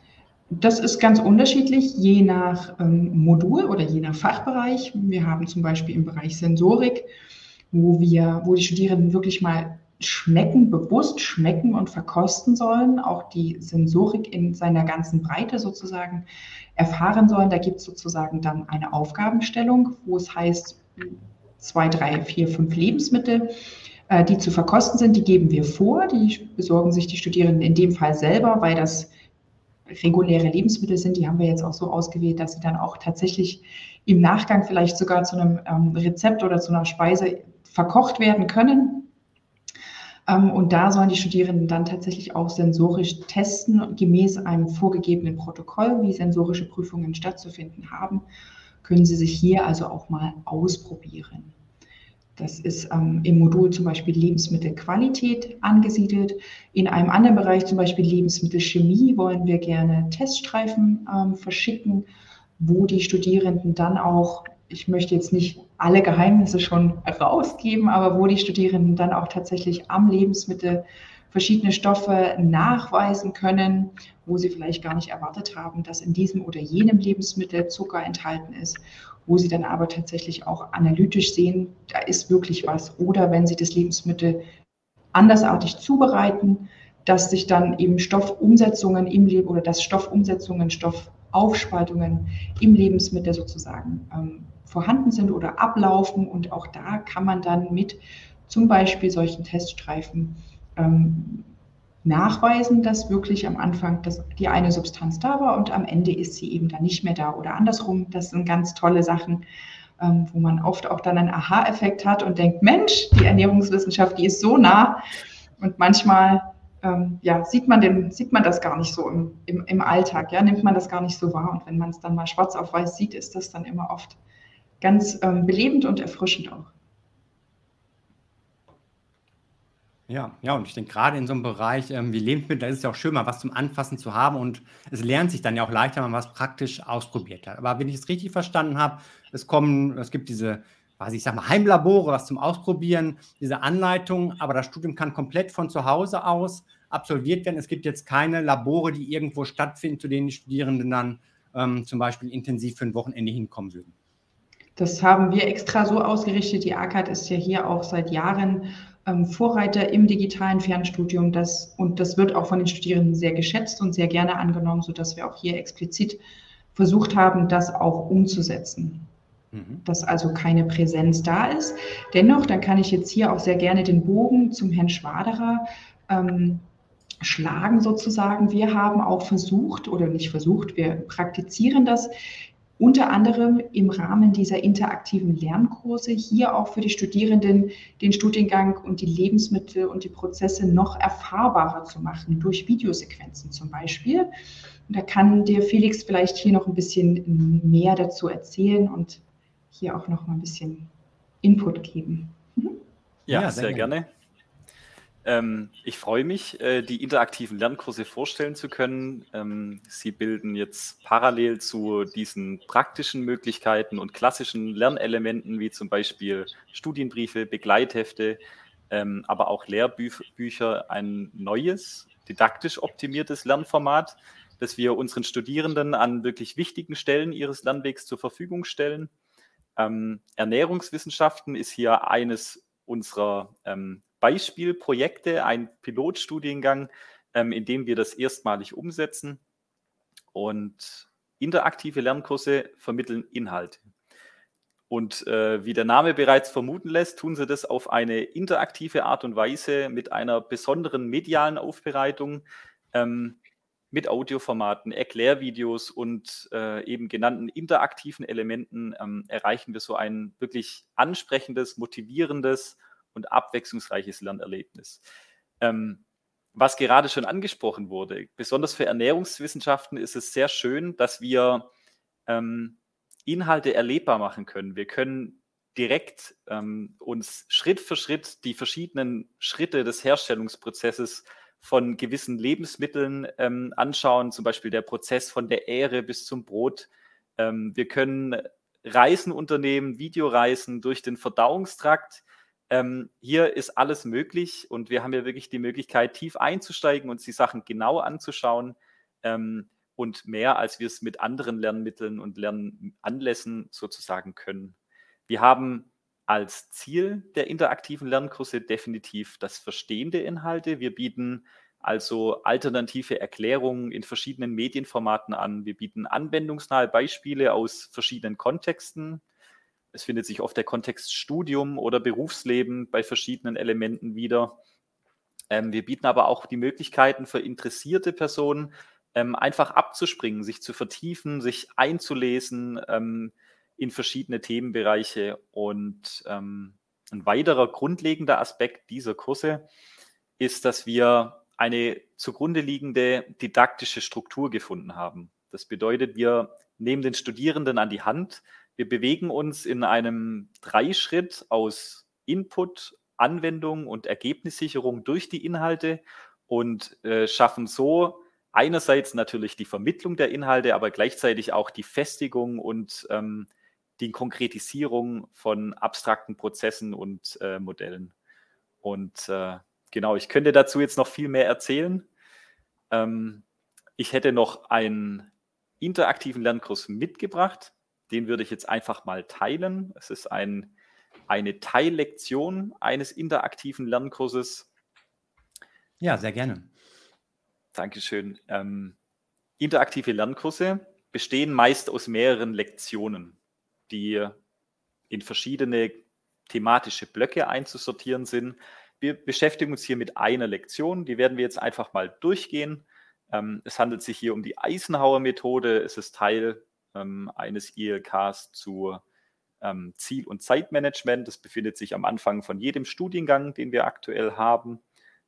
Das ist ganz unterschiedlich, je nach ähm, Modul oder je nach Fachbereich. Wir haben zum Beispiel im Bereich Sensorik, wo wir, wo die Studierenden wirklich mal schmecken, bewusst schmecken und verkosten sollen, auch die Sensorik in seiner ganzen Breite sozusagen erfahren sollen. Da gibt es sozusagen dann eine Aufgabenstellung, wo es heißt, zwei, drei, vier, fünf Lebensmittel, äh, die zu verkosten sind, die geben wir vor. Die besorgen sich die Studierenden in dem Fall selber, weil das reguläre Lebensmittel sind. Die haben wir jetzt auch so ausgewählt, dass sie dann auch tatsächlich im Nachgang vielleicht sogar zu einem ähm, Rezept oder zu einer Speise verkocht werden können. Ähm, und da sollen die Studierenden dann tatsächlich auch sensorisch testen, gemäß einem vorgegebenen Protokoll, wie sensorische Prüfungen stattzufinden haben, können sie sich hier also auch mal ausprobieren. Das ist ähm, im Modul zum Beispiel Lebensmittelqualität angesiedelt. In einem anderen Bereich, zum Beispiel Lebensmittelchemie, wollen wir gerne Teststreifen ähm, verschicken, wo die Studierenden dann auch, ich möchte jetzt nicht alle Geheimnisse schon rausgeben, aber wo die Studierenden dann auch tatsächlich am Lebensmittel verschiedene Stoffe nachweisen können, wo sie vielleicht gar nicht erwartet haben, dass in diesem oder jenem Lebensmittel Zucker enthalten ist wo sie dann aber tatsächlich auch analytisch sehen, da ist wirklich was. Oder wenn sie das Lebensmittel andersartig zubereiten, dass sich dann eben Stoffumsetzungen im Leben oder dass Stoffumsetzungen, Stoffaufspaltungen im Lebensmittel sozusagen ähm, vorhanden sind oder ablaufen. Und auch da kann man dann mit zum Beispiel solchen Teststreifen ähm, nachweisen, dass wirklich am Anfang das, die eine Substanz da war und am Ende ist sie eben dann nicht mehr da oder andersrum. Das sind ganz tolle Sachen, ähm, wo man oft auch dann einen Aha-Effekt hat und denkt, Mensch, die Ernährungswissenschaft, die ist so nah und manchmal ähm, ja, sieht, man den, sieht man das gar nicht so im, im, im Alltag, ja, nimmt man das gar nicht so wahr und wenn man es dann mal schwarz auf weiß sieht, ist das dann immer oft ganz ähm, belebend und erfrischend auch. Ja, ja, und ich denke gerade in so einem Bereich ähm, wie Lebensmittel, da ist es ja auch schön, mal was zum Anfassen zu haben und es lernt sich dann ja auch leichter, wenn man was praktisch ausprobiert hat. Aber wenn ich es richtig verstanden habe, es kommen, es gibt diese, was ich sag mal, Heimlabore, was zum Ausprobieren, diese Anleitungen, aber das Studium kann komplett von zu Hause aus absolviert werden. Es gibt jetzt keine Labore, die irgendwo stattfinden, zu denen die Studierenden dann ähm, zum Beispiel intensiv für ein Wochenende hinkommen würden. Das haben wir extra so ausgerichtet. Die ACAD ist ja hier auch seit Jahren ähm, Vorreiter im digitalen Fernstudium. Das, und das wird auch von den Studierenden sehr geschätzt und sehr gerne angenommen, sodass wir auch hier explizit versucht haben, das auch umzusetzen. Mhm. Dass also keine Präsenz da ist. Dennoch, dann kann ich jetzt hier auch sehr gerne den Bogen zum Herrn Schwaderer ähm, schlagen sozusagen. Wir haben auch versucht oder nicht versucht, wir praktizieren das unter anderem im Rahmen dieser interaktiven Lernkurse hier auch für die Studierenden den Studiengang und die Lebensmittel und die Prozesse noch erfahrbarer zu machen, durch Videosequenzen zum Beispiel. Und da kann dir Felix vielleicht hier noch ein bisschen mehr dazu erzählen und hier auch noch mal ein bisschen Input geben. Mhm. Ja, ja, sehr, sehr gerne. gerne. Ähm, ich freue mich, äh, die interaktiven Lernkurse vorstellen zu können. Ähm, sie bilden jetzt parallel zu diesen praktischen Möglichkeiten und klassischen Lernelementen, wie zum Beispiel Studienbriefe, Begleithefte, ähm, aber auch Lehrbücher, ein neues, didaktisch optimiertes Lernformat, das wir unseren Studierenden an wirklich wichtigen Stellen ihres Lernwegs zur Verfügung stellen. Ähm, Ernährungswissenschaften ist hier eines unserer ähm, Beispielprojekte, ein Pilotstudiengang, ähm, in dem wir das erstmalig umsetzen. Und interaktive Lernkurse vermitteln Inhalte. Und äh, wie der Name bereits vermuten lässt, tun sie das auf eine interaktive Art und Weise mit einer besonderen medialen Aufbereitung, ähm, mit Audioformaten, Erklärvideos und äh, eben genannten interaktiven Elementen ähm, erreichen wir so ein wirklich ansprechendes, motivierendes und abwechslungsreiches Lernerlebnis. Ähm, was gerade schon angesprochen wurde, besonders für Ernährungswissenschaften ist es sehr schön, dass wir ähm, Inhalte erlebbar machen können. Wir können direkt ähm, uns Schritt für Schritt die verschiedenen Schritte des Herstellungsprozesses von gewissen Lebensmitteln ähm, anschauen, zum Beispiel der Prozess von der Ähre bis zum Brot. Ähm, wir können Reisen unternehmen, Videoreisen durch den Verdauungstrakt. Ähm, hier ist alles möglich und wir haben ja wirklich die Möglichkeit, tief einzusteigen und die Sachen genau anzuschauen. Ähm, und mehr, als wir es mit anderen Lernmitteln und Lernanlässen sozusagen können. Wir haben als Ziel der interaktiven Lernkurse definitiv das Verstehen der Inhalte. Wir bieten also alternative Erklärungen in verschiedenen Medienformaten an. Wir bieten anwendungsnahe Beispiele aus verschiedenen Kontexten. Es findet sich oft der Kontext Studium oder Berufsleben bei verschiedenen Elementen wieder. Ähm, wir bieten aber auch die Möglichkeiten für interessierte Personen, ähm, einfach abzuspringen, sich zu vertiefen, sich einzulesen ähm, in verschiedene Themenbereiche. Und ähm, ein weiterer grundlegender Aspekt dieser Kurse ist, dass wir eine zugrunde liegende didaktische Struktur gefunden haben. Das bedeutet, wir nehmen den Studierenden an die Hand, wir bewegen uns in einem Dreischritt aus Input, Anwendung und Ergebnissicherung durch die Inhalte und äh, schaffen so einerseits natürlich die Vermittlung der Inhalte, aber gleichzeitig auch die Festigung und ähm, die Konkretisierung von abstrakten Prozessen und äh, Modellen. Und äh, genau, ich könnte dazu jetzt noch viel mehr erzählen. Ähm, ich hätte noch einen interaktiven Lernkurs mitgebracht. Den würde ich jetzt einfach mal teilen. Es ist ein, eine Teillektion eines interaktiven Lernkurses. Ja, sehr gerne. Dankeschön. Ähm, interaktive Lernkurse bestehen meist aus mehreren Lektionen, die in verschiedene thematische Blöcke einzusortieren sind. Wir beschäftigen uns hier mit einer Lektion, die werden wir jetzt einfach mal durchgehen. Ähm, es handelt sich hier um die Eisenhower-Methode. Es ist Teil ähm, eines ILKs zu ähm, Ziel- und Zeitmanagement. Das befindet sich am Anfang von jedem Studiengang, den wir aktuell haben.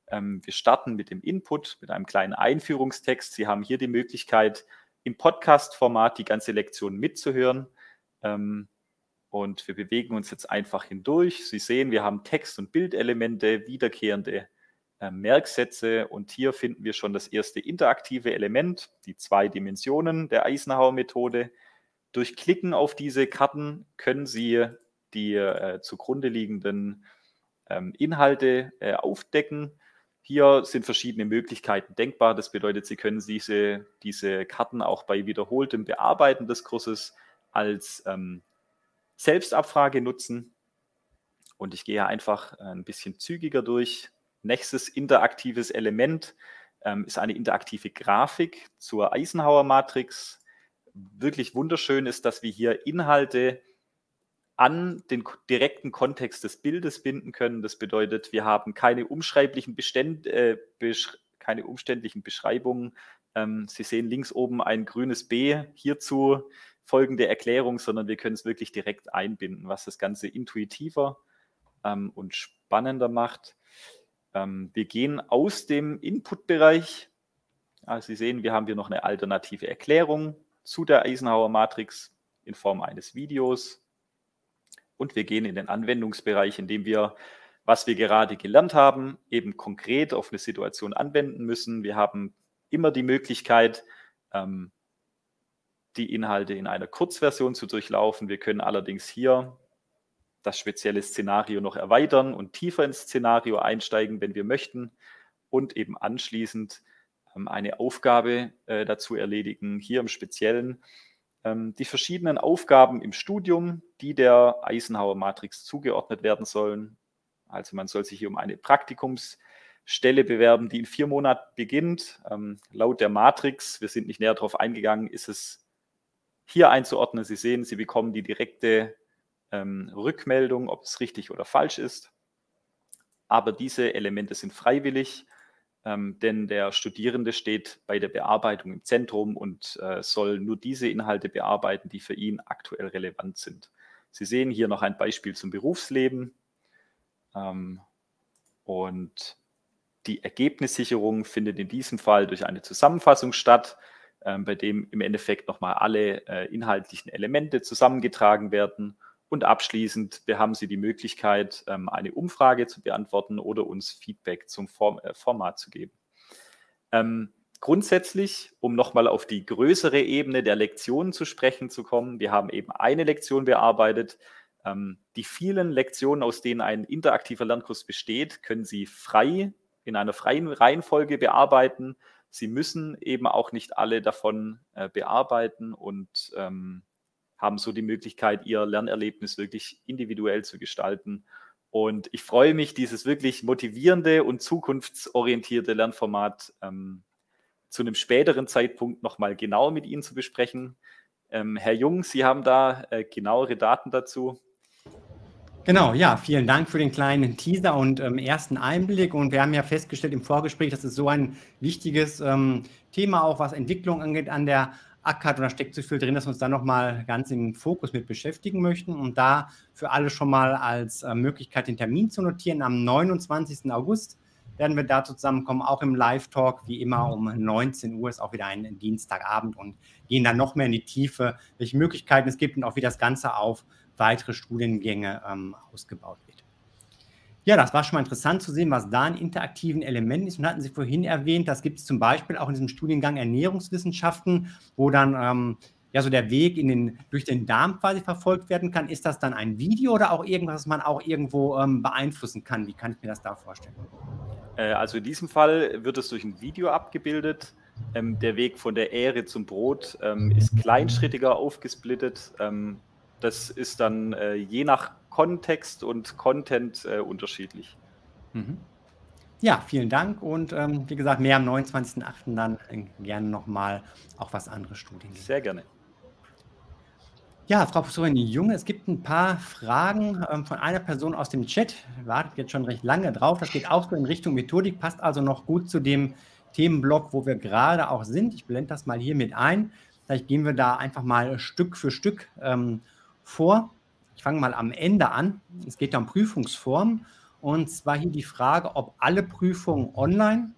Ähm, wir starten mit dem Input, mit einem kleinen Einführungstext. Sie haben hier die Möglichkeit, im Podcast-Format die ganze Lektion mitzuhören. Ähm, und wir bewegen uns jetzt einfach hindurch. Sie sehen, wir haben Text- und Bildelemente, wiederkehrende äh, Merksätze und hier finden wir schon das erste interaktive Element, die zwei Dimensionen der Eisenhower-Methode. Durch Klicken auf diese Karten können Sie die äh, zugrunde liegenden ähm, Inhalte äh, aufdecken. Hier sind verschiedene Möglichkeiten denkbar. Das bedeutet, Sie können diese, diese Karten auch bei wiederholtem Bearbeiten des Kurses als ähm, Selbstabfrage nutzen. Und ich gehe einfach ein bisschen zügiger durch. Nächstes interaktives Element ähm, ist eine interaktive Grafik zur Eisenhower-Matrix. Wirklich wunderschön ist, dass wir hier Inhalte an den direkten Kontext des Bildes binden können. Das bedeutet, wir haben keine umschreiblichen Beständ, äh, besch keine umständlichen Beschreibungen. Ähm, Sie sehen links oben ein grünes B hierzu folgende Erklärung, sondern wir können es wirklich direkt einbinden, was das Ganze intuitiver ähm, und spannender macht. Ähm, wir gehen aus dem Input-Bereich. Also Sie sehen, wir haben hier noch eine alternative Erklärung zu der Eisenhower-Matrix in Form eines Videos. Und wir gehen in den Anwendungsbereich, indem wir, was wir gerade gelernt haben, eben konkret auf eine Situation anwenden müssen. Wir haben immer die Möglichkeit, ähm, die Inhalte in einer Kurzversion zu durchlaufen. Wir können allerdings hier das spezielle Szenario noch erweitern und tiefer ins Szenario einsteigen, wenn wir möchten und eben anschließend ähm, eine Aufgabe äh, dazu erledigen, hier im Speziellen ähm, die verschiedenen Aufgaben im Studium, die der Eisenhower Matrix zugeordnet werden sollen. Also man soll sich hier um eine Praktikumsstelle bewerben, die in vier Monaten beginnt. Ähm, laut der Matrix, wir sind nicht näher darauf eingegangen, ist es hier einzuordnen. Sie sehen, Sie bekommen die direkte ähm, Rückmeldung, ob es richtig oder falsch ist. Aber diese Elemente sind freiwillig, ähm, denn der Studierende steht bei der Bearbeitung im Zentrum und äh, soll nur diese Inhalte bearbeiten, die für ihn aktuell relevant sind. Sie sehen hier noch ein Beispiel zum Berufsleben. Ähm, und die Ergebnissicherung findet in diesem Fall durch eine Zusammenfassung statt ähm, bei dem im Endeffekt nochmal alle äh, inhaltlichen Elemente zusammengetragen werden. Und abschließend wir haben Sie die Möglichkeit, ähm, eine Umfrage zu beantworten oder uns Feedback zum äh, Format zu geben. Ähm, grundsätzlich, um nochmal auf die größere Ebene der Lektionen zu sprechen zu kommen, wir haben eben eine Lektion bearbeitet. Ähm, die vielen Lektionen, aus denen ein interaktiver Lernkurs besteht, können Sie frei in einer freien Reihenfolge bearbeiten sie müssen eben auch nicht alle davon äh, bearbeiten und haben so die Möglichkeit, ihr Lernerlebnis wirklich individuell zu gestalten. Und ich freue mich, dieses wirklich motivierende und zukunftsorientierte Lernformat ähm, zu einem späteren Zeitpunkt nochmal genauer mit Ihnen zu besprechen. Ähm, Herr Jung, Sie haben da äh, genauere Daten dazu. Genau, ja, vielen Dank für den kleinen Teaser und ähm, ersten Einblick. Und wir haben ja festgestellt im Vorgespräch, dass es so ein wichtiges ähm, Thema auch, was Entwicklung angeht, an der ackert und da steckt so viel drin, dass wir uns da nochmal ganz im Fokus mit beschäftigen möchten und da für alle schon mal als äh, Möglichkeit den Termin zu notieren. Am 29. August werden wir da zusammenkommen, auch im Live-Talk, wie immer um 19 Uhr ist auch wieder ein Dienstagabend und gehen dann noch mehr in die Tiefe, welche Möglichkeiten es gibt und auch wie das Ganze auf weitere Studiengänge ähm, ausgebaut wird. Ja, das war schon mal interessant zu sehen, was da an interaktiven Elementen ist. Und hatten Sie vorhin erwähnt, das gibt es zum Beispiel auch in diesem Studiengang Ernährungswissenschaften, wo dann ähm, ja so der Weg in den, durch den Darm quasi verfolgt werden kann. Ist das dann ein Video oder auch irgendwas, was man auch irgendwo ähm, beeinflussen kann? Wie kann ich mir das da vorstellen? Äh, also in diesem Fall wird es durch ein Video abgebildet. Ähm, der Weg von der Ähre zum Brot ähm, ist kleinschrittiger aufgesplittet. Ähm, das ist dann äh, je nach Kontext und Content äh, unterschiedlich. Mhm. Ja, vielen Dank und ähm, wie gesagt, mehr am 29.08. dann äh, gerne nochmal auch was andere Studien. Sehr gerne. Ja, Frau Professorin Junge, es gibt ein paar Fragen ähm, von einer Person aus dem Chat. Wartet jetzt schon recht lange drauf. Das geht auch so in Richtung Methodik, passt also noch gut zu dem Themenblock, wo wir gerade auch sind. Ich blende das mal hier mit ein. Vielleicht gehen wir da einfach mal Stück für Stück ähm, vor. Ich fange mal am Ende an. Es geht um Prüfungsformen. Und zwar hier die Frage, ob alle Prüfungen online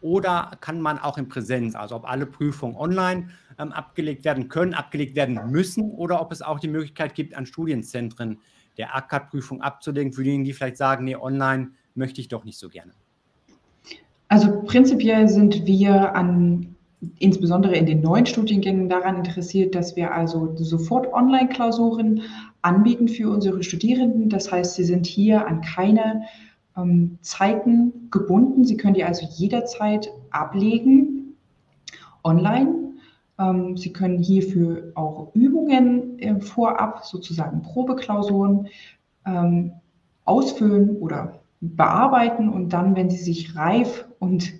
oder kann man auch in Präsenz, also ob alle Prüfungen online ähm, abgelegt werden können, abgelegt werden müssen oder ob es auch die Möglichkeit gibt, an Studienzentren der ACAD-Prüfung abzulegen, für diejenigen, die vielleicht sagen, nee, online möchte ich doch nicht so gerne. Also prinzipiell sind wir an insbesondere in den neuen Studiengängen daran interessiert, dass wir also sofort Online-Klausuren anbieten für unsere Studierenden. Das heißt, sie sind hier an keine ähm, Zeiten gebunden. Sie können die also jederzeit ablegen online. Ähm, sie können hierfür auch Übungen äh, vorab, sozusagen Probeklausuren, ähm, ausfüllen oder bearbeiten und dann, wenn sie sich reif und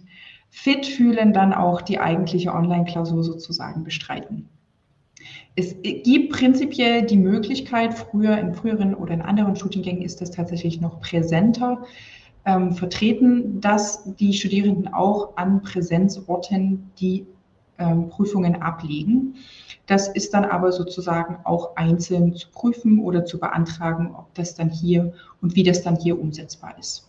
fit fühlen, dann auch die eigentliche Online-Klausur sozusagen bestreiten. Es gibt prinzipiell die Möglichkeit, früher in früheren oder in anderen Studiengängen ist das tatsächlich noch präsenter ähm, vertreten, dass die Studierenden auch an Präsenzorten die ähm, Prüfungen ablegen. Das ist dann aber sozusagen auch einzeln zu prüfen oder zu beantragen, ob das dann hier und wie das dann hier umsetzbar ist.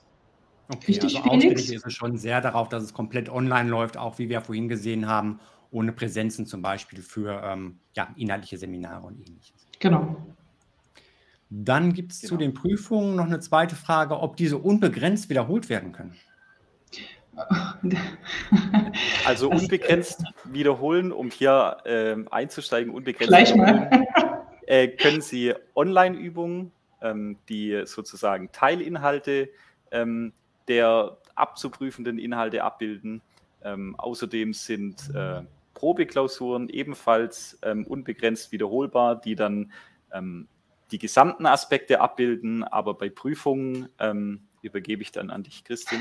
Okay, Richtig, also ausgerichtet ist es schon sehr darauf, dass es komplett online läuft, auch wie wir vorhin gesehen haben, ohne Präsenzen zum Beispiel für ähm, ja, inhaltliche Seminare und ähnliches. Genau. Dann gibt es genau. zu den Prüfungen noch eine zweite Frage, ob diese unbegrenzt wiederholt werden können. Also unbegrenzt wiederholen, um hier äh, einzusteigen, unbegrenzt Gleich mal. Äh, können Sie Online-Übungen, ähm, die sozusagen Teilinhalte ähm, der abzuprüfenden Inhalte abbilden. Ähm, außerdem sind äh, Probeklausuren ebenfalls ähm, unbegrenzt wiederholbar, die dann ähm, die gesamten Aspekte abbilden, aber bei Prüfungen ähm, übergebe ich dann an dich, Christin.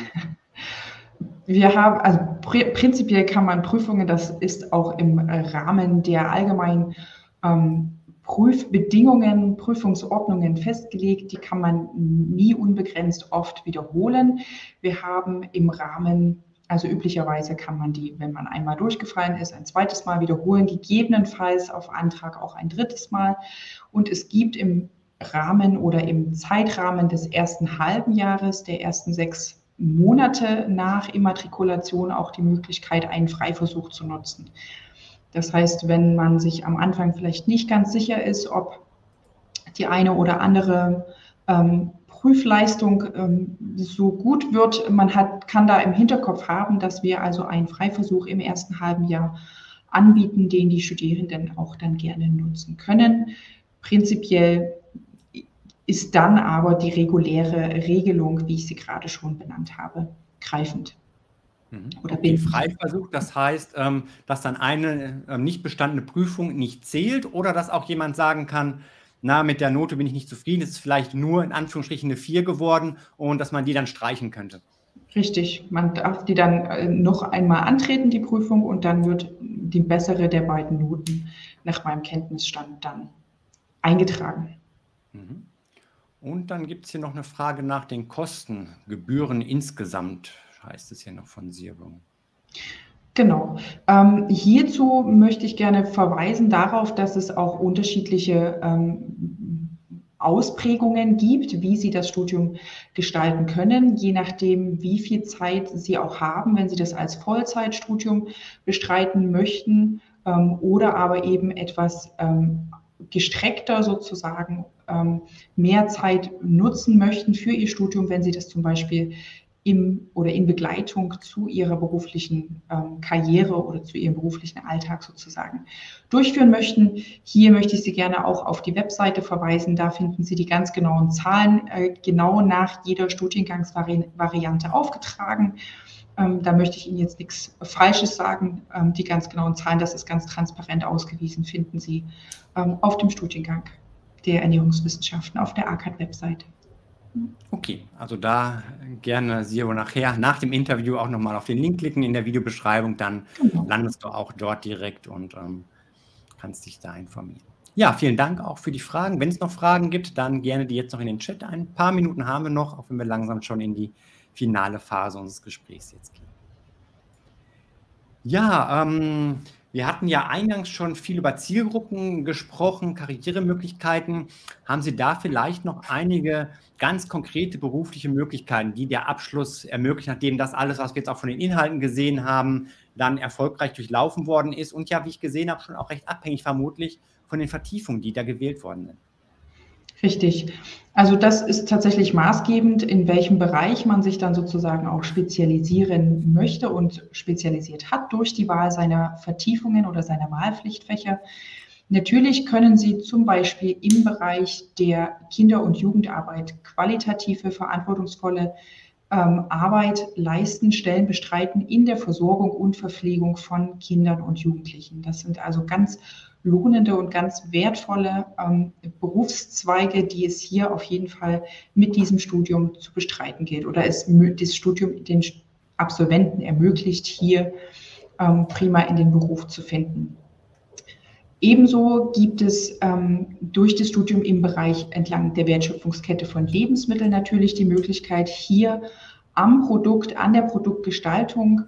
Wir haben, also pr prinzipiell kann man Prüfungen, das ist auch im Rahmen der allgemeinen ähm, Prüfbedingungen, Prüfungsordnungen festgelegt. Die kann man nie unbegrenzt oft wiederholen. Wir haben im Rahmen, also üblicherweise kann man die, wenn man einmal durchgefallen ist, ein zweites Mal wiederholen, gegebenenfalls auf Antrag auch ein drittes Mal. Und es gibt im Rahmen oder im Zeitrahmen des ersten halben Jahres, der ersten sechs Monate nach Immatrikulation auch die Möglichkeit, einen Freiversuch zu nutzen. Das heißt, wenn man sich am Anfang vielleicht nicht ganz sicher ist, ob die eine oder andere ähm, Prüfleistung ähm, so gut wird, man hat, kann da im Hinterkopf haben, dass wir also einen Freiversuch im ersten halben Jahr anbieten, den die Studierenden auch dann gerne nutzen können. Prinzipiell ist dann aber die reguläre Regelung, wie ich sie gerade schon benannt habe, greifend. Mhm. Oder okay, Freiversuch, das heißt, ähm, dass dann eine ähm, nicht bestandene Prüfung nicht zählt oder dass auch jemand sagen kann, na, mit der Note bin ich nicht zufrieden, es ist vielleicht nur in Anführungsstrichen eine 4 geworden und dass man die dann streichen könnte. Richtig, man darf die dann äh, noch einmal antreten, die Prüfung, und dann wird die bessere der beiden Noten nach meinem Kenntnisstand dann eingetragen. Mhm. Und dann gibt es hier noch eine Frage nach den Kosten, Gebühren insgesamt, heißt es hier noch von Sierbung. Genau. Ähm, hierzu möchte ich gerne verweisen darauf, dass es auch unterschiedliche ähm, Ausprägungen gibt, wie Sie das Studium gestalten können, je nachdem, wie viel Zeit Sie auch haben, wenn Sie das als Vollzeitstudium bestreiten möchten ähm, oder aber eben etwas ähm, gestreckter sozusagen ähm, mehr Zeit nutzen möchten für Ihr Studium, wenn Sie das zum Beispiel im oder in Begleitung zu ihrer beruflichen ähm, Karriere oder zu ihrem beruflichen Alltag sozusagen durchführen möchten. Hier möchte ich Sie gerne auch auf die Webseite verweisen. Da finden Sie die ganz genauen Zahlen äh, genau nach jeder Studiengangsvariante aufgetragen. Ähm, da möchte ich Ihnen jetzt nichts Falsches sagen. Ähm, die ganz genauen Zahlen, das ist ganz transparent ausgewiesen, finden Sie ähm, auf dem Studiengang der Ernährungswissenschaften auf der ACAD-Webseite. Okay, also da gerne Siro nachher nach dem Interview auch nochmal auf den Link klicken in der Videobeschreibung, dann genau. landest du auch dort direkt und ähm, kannst dich da informieren. Ja, vielen Dank auch für die Fragen. Wenn es noch Fragen gibt, dann gerne die jetzt noch in den Chat. Ein paar Minuten haben wir noch, auch wenn wir langsam schon in die finale Phase unseres Gesprächs jetzt gehen. Ja, ähm, wir hatten ja eingangs schon viel über Zielgruppen gesprochen, Karrieremöglichkeiten. Haben Sie da vielleicht noch einige ganz konkrete berufliche Möglichkeiten, die der Abschluss ermöglicht, nachdem das alles, was wir jetzt auch von den Inhalten gesehen haben, dann erfolgreich durchlaufen worden ist und ja, wie ich gesehen habe, schon auch recht abhängig vermutlich von den Vertiefungen, die da gewählt worden sind? Richtig. Also das ist tatsächlich maßgebend, in welchem Bereich man sich dann sozusagen auch spezialisieren möchte und spezialisiert hat durch die Wahl seiner Vertiefungen oder seiner Wahlpflichtfächer. Natürlich können Sie zum Beispiel im Bereich der Kinder- und Jugendarbeit qualitative, verantwortungsvolle ähm, Arbeit leisten, Stellen bestreiten in der Versorgung und Verpflegung von Kindern und Jugendlichen. Das sind also ganz lohnende und ganz wertvolle ähm, Berufszweige, die es hier auf jeden Fall mit diesem Studium zu bestreiten gilt oder es das Studium den Absolventen ermöglicht, hier ähm, prima in den Beruf zu finden. Ebenso gibt es ähm, durch das Studium im Bereich entlang der Wertschöpfungskette von Lebensmitteln natürlich die Möglichkeit, hier am Produkt, an der Produktgestaltung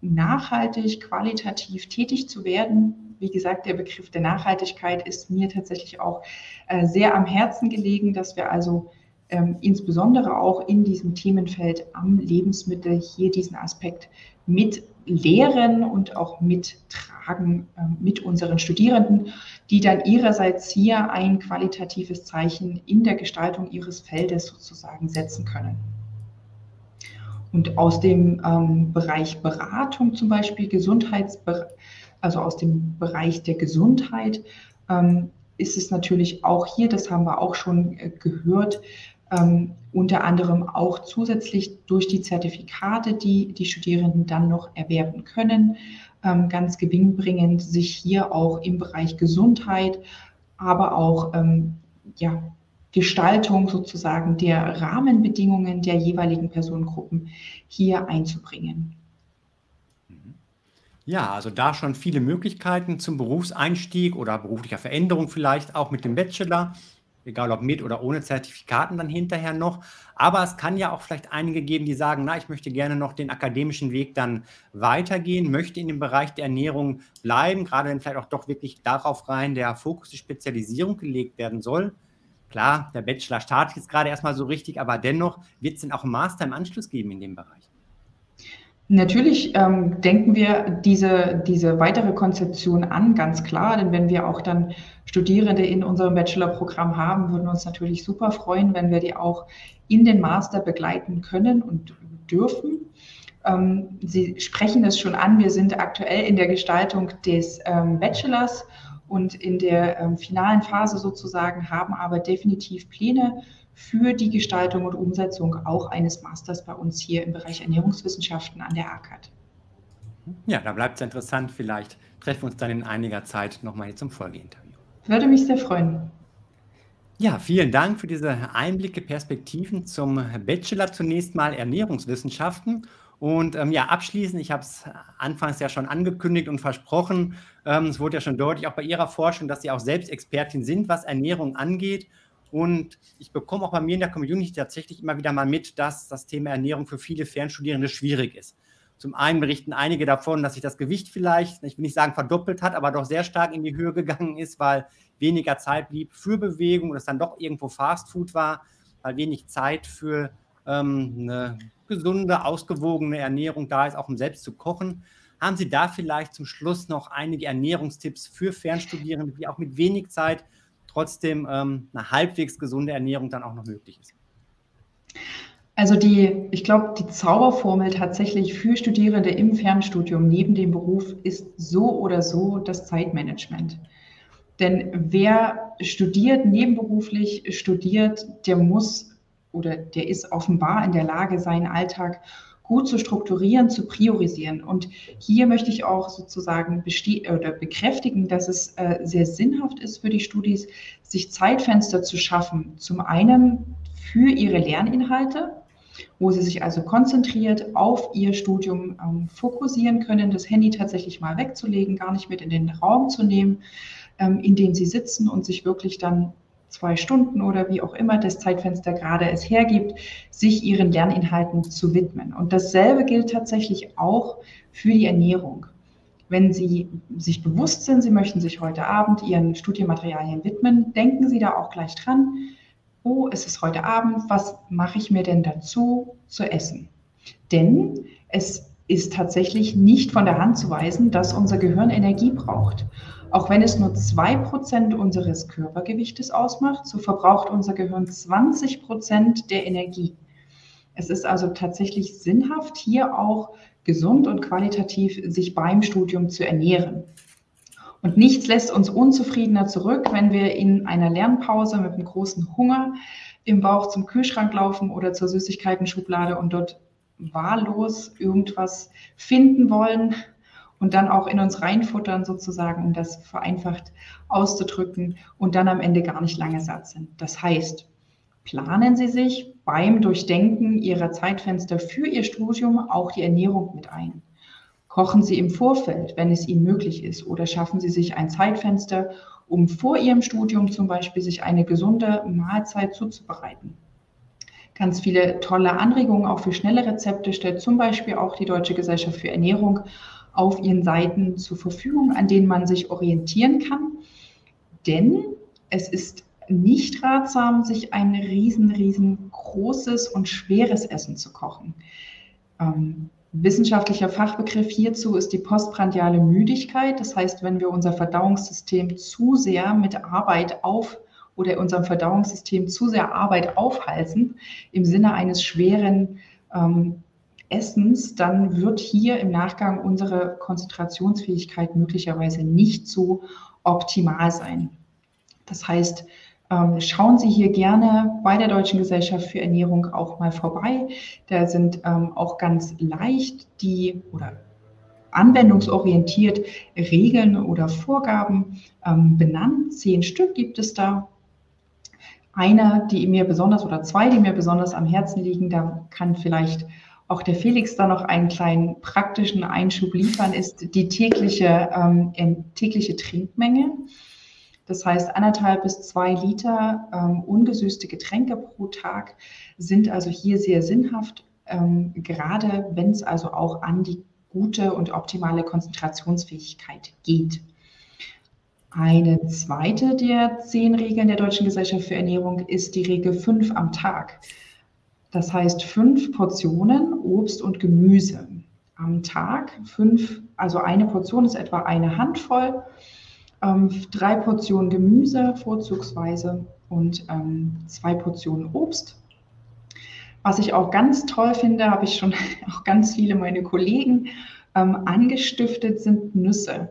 nachhaltig, qualitativ tätig zu werden. Wie gesagt, der Begriff der Nachhaltigkeit ist mir tatsächlich auch äh, sehr am Herzen gelegen, dass wir also ähm, insbesondere auch in diesem Themenfeld am Lebensmittel hier diesen Aspekt mit lehren und auch mittragen äh, mit unseren Studierenden, die dann ihrerseits hier ein qualitatives Zeichen in der Gestaltung ihres Feldes sozusagen setzen können. Und aus dem ähm, Bereich Beratung zum Beispiel, Gesundheitsbereich, also aus dem Bereich der Gesundheit, ähm, ist es natürlich auch hier, das haben wir auch schon äh, gehört, ähm, unter anderem auch zusätzlich durch die Zertifikate, die die Studierenden dann noch erwerben können, ähm, ganz gewinnbringend sich hier auch im Bereich Gesundheit, aber auch ähm, ja, Gestaltung sozusagen der Rahmenbedingungen der jeweiligen Personengruppen hier einzubringen. Ja, also da schon viele Möglichkeiten zum Berufseinstieg oder beruflicher Veränderung vielleicht auch mit dem Bachelor egal ob mit oder ohne Zertifikaten dann hinterher noch. Aber es kann ja auch vielleicht einige geben, die sagen, na, ich möchte gerne noch den akademischen Weg dann weitergehen, möchte in dem Bereich der Ernährung bleiben, gerade wenn vielleicht auch doch wirklich darauf rein der Fokus, die Spezialisierung gelegt werden soll. Klar, der Bachelor startet jetzt gerade erstmal so richtig, aber dennoch wird es dann auch einen Master im Anschluss geben in dem Bereich. Natürlich ähm, denken wir diese, diese weitere Konzeption an, ganz klar, denn wenn wir auch dann Studierende in unserem Bachelorprogramm haben, würden wir uns natürlich super freuen, wenn wir die auch in den Master begleiten können und dürfen. Ähm, Sie sprechen es schon an, wir sind aktuell in der Gestaltung des ähm, Bachelors und in der ähm, finalen Phase sozusagen, haben aber definitiv Pläne für die Gestaltung und Umsetzung auch eines Masters bei uns hier im Bereich Ernährungswissenschaften an der ACAD. Ja, da bleibt es interessant. Vielleicht treffen wir uns dann in einiger Zeit nochmal zum Folgeinterview. Würde mich sehr freuen. Ja, vielen Dank für diese Einblicke, Perspektiven zum Bachelor zunächst mal Ernährungswissenschaften. Und ähm, ja, abschließend, ich habe es anfangs ja schon angekündigt und versprochen, ähm, es wurde ja schon deutlich auch bei Ihrer Forschung, dass Sie auch selbst Expertin sind, was Ernährung angeht. Und ich bekomme auch bei mir in der Community tatsächlich immer wieder mal mit, dass das Thema Ernährung für viele Fernstudierende schwierig ist. Zum einen berichten einige davon, dass sich das Gewicht vielleicht, ich will nicht sagen verdoppelt hat, aber doch sehr stark in die Höhe gegangen ist, weil weniger Zeit blieb für Bewegung und es dann doch irgendwo Fastfood war, weil wenig Zeit für ähm, eine gesunde, ausgewogene Ernährung da ist, auch um selbst zu kochen. Haben Sie da vielleicht zum Schluss noch einige Ernährungstipps für Fernstudierende, die auch mit wenig Zeit trotzdem ähm, eine halbwegs gesunde Ernährung dann auch noch möglich ist? Also die, ich glaube, die Zauberformel tatsächlich für Studierende im Fernstudium neben dem Beruf ist so oder so das Zeitmanagement. Denn wer studiert, nebenberuflich studiert, der muss oder der ist offenbar in der Lage, seinen Alltag gut zu strukturieren, zu priorisieren. Und hier möchte ich auch sozusagen oder bekräftigen, dass es äh, sehr sinnhaft ist für die Studis, sich Zeitfenster zu schaffen. Zum einen für ihre Lerninhalte, wo sie sich also konzentriert auf ihr Studium ähm, fokussieren können, das Handy tatsächlich mal wegzulegen, gar nicht mit in den Raum zu nehmen, ähm, in dem sie sitzen und sich wirklich dann zwei Stunden oder wie auch immer das Zeitfenster gerade es hergibt, sich ihren Lerninhalten zu widmen. Und dasselbe gilt tatsächlich auch für die Ernährung. Wenn Sie sich bewusst sind, Sie möchten sich heute Abend Ihren Studienmaterialien widmen, denken Sie da auch gleich dran, oh, es ist heute Abend, was mache ich mir denn dazu zu essen? Denn es ist tatsächlich nicht von der Hand zu weisen, dass unser Gehirn Energie braucht. Auch wenn es nur zwei Prozent unseres Körpergewichtes ausmacht, so verbraucht unser Gehirn 20 Prozent der Energie. Es ist also tatsächlich sinnhaft, hier auch gesund und qualitativ sich beim Studium zu ernähren. Und nichts lässt uns unzufriedener zurück, wenn wir in einer Lernpause mit einem großen Hunger im Bauch zum Kühlschrank laufen oder zur Süßigkeiten-Schublade und dort wahllos irgendwas finden wollen und dann auch in uns reinfuttern sozusagen, um das vereinfacht auszudrücken und dann am Ende gar nicht lange satt sind. Das heißt, planen Sie sich beim Durchdenken Ihrer Zeitfenster für Ihr Studium auch die Ernährung mit ein. Kochen Sie im Vorfeld, wenn es Ihnen möglich ist, oder schaffen Sie sich ein Zeitfenster, um vor Ihrem Studium zum Beispiel sich eine gesunde Mahlzeit zuzubereiten. Ganz viele tolle Anregungen auch für schnelle Rezepte stellt zum Beispiel auch die Deutsche Gesellschaft für Ernährung auf ihren Seiten zur Verfügung, an denen man sich orientieren kann. Denn es ist nicht ratsam, sich ein riesen, riesengroßes und schweres Essen zu kochen. Ähm, wissenschaftlicher Fachbegriff hierzu ist die postprandiale Müdigkeit. Das heißt, wenn wir unser Verdauungssystem zu sehr mit Arbeit auf oder unserem Verdauungssystem zu sehr Arbeit aufhalten, im Sinne eines schweren ähm, Essens, dann wird hier im Nachgang unsere Konzentrationsfähigkeit möglicherweise nicht so optimal sein. Das heißt, ähm, schauen Sie hier gerne bei der Deutschen Gesellschaft für Ernährung auch mal vorbei. Da sind ähm, auch ganz leicht die oder anwendungsorientiert Regeln oder Vorgaben ähm, benannt. Zehn Stück gibt es da. Eine, die mir besonders oder zwei, die mir besonders am Herzen liegen, da kann vielleicht auch der Felix da noch einen kleinen praktischen Einschub liefern, ist die tägliche, ähm, tägliche Trinkmenge. Das heißt, anderthalb bis zwei Liter ähm, ungesüßte Getränke pro Tag sind also hier sehr sinnhaft, ähm, gerade wenn es also auch an die gute und optimale Konzentrationsfähigkeit geht. Eine zweite der zehn Regeln der Deutschen Gesellschaft für Ernährung ist die Regel fünf am Tag. Das heißt fünf Portionen Obst und Gemüse am Tag. Fünf, also eine Portion ist etwa eine Handvoll. Ähm, drei Portionen Gemüse vorzugsweise und ähm, zwei Portionen Obst. Was ich auch ganz toll finde, habe ich schon auch ganz viele meine Kollegen ähm, angestiftet, sind Nüsse.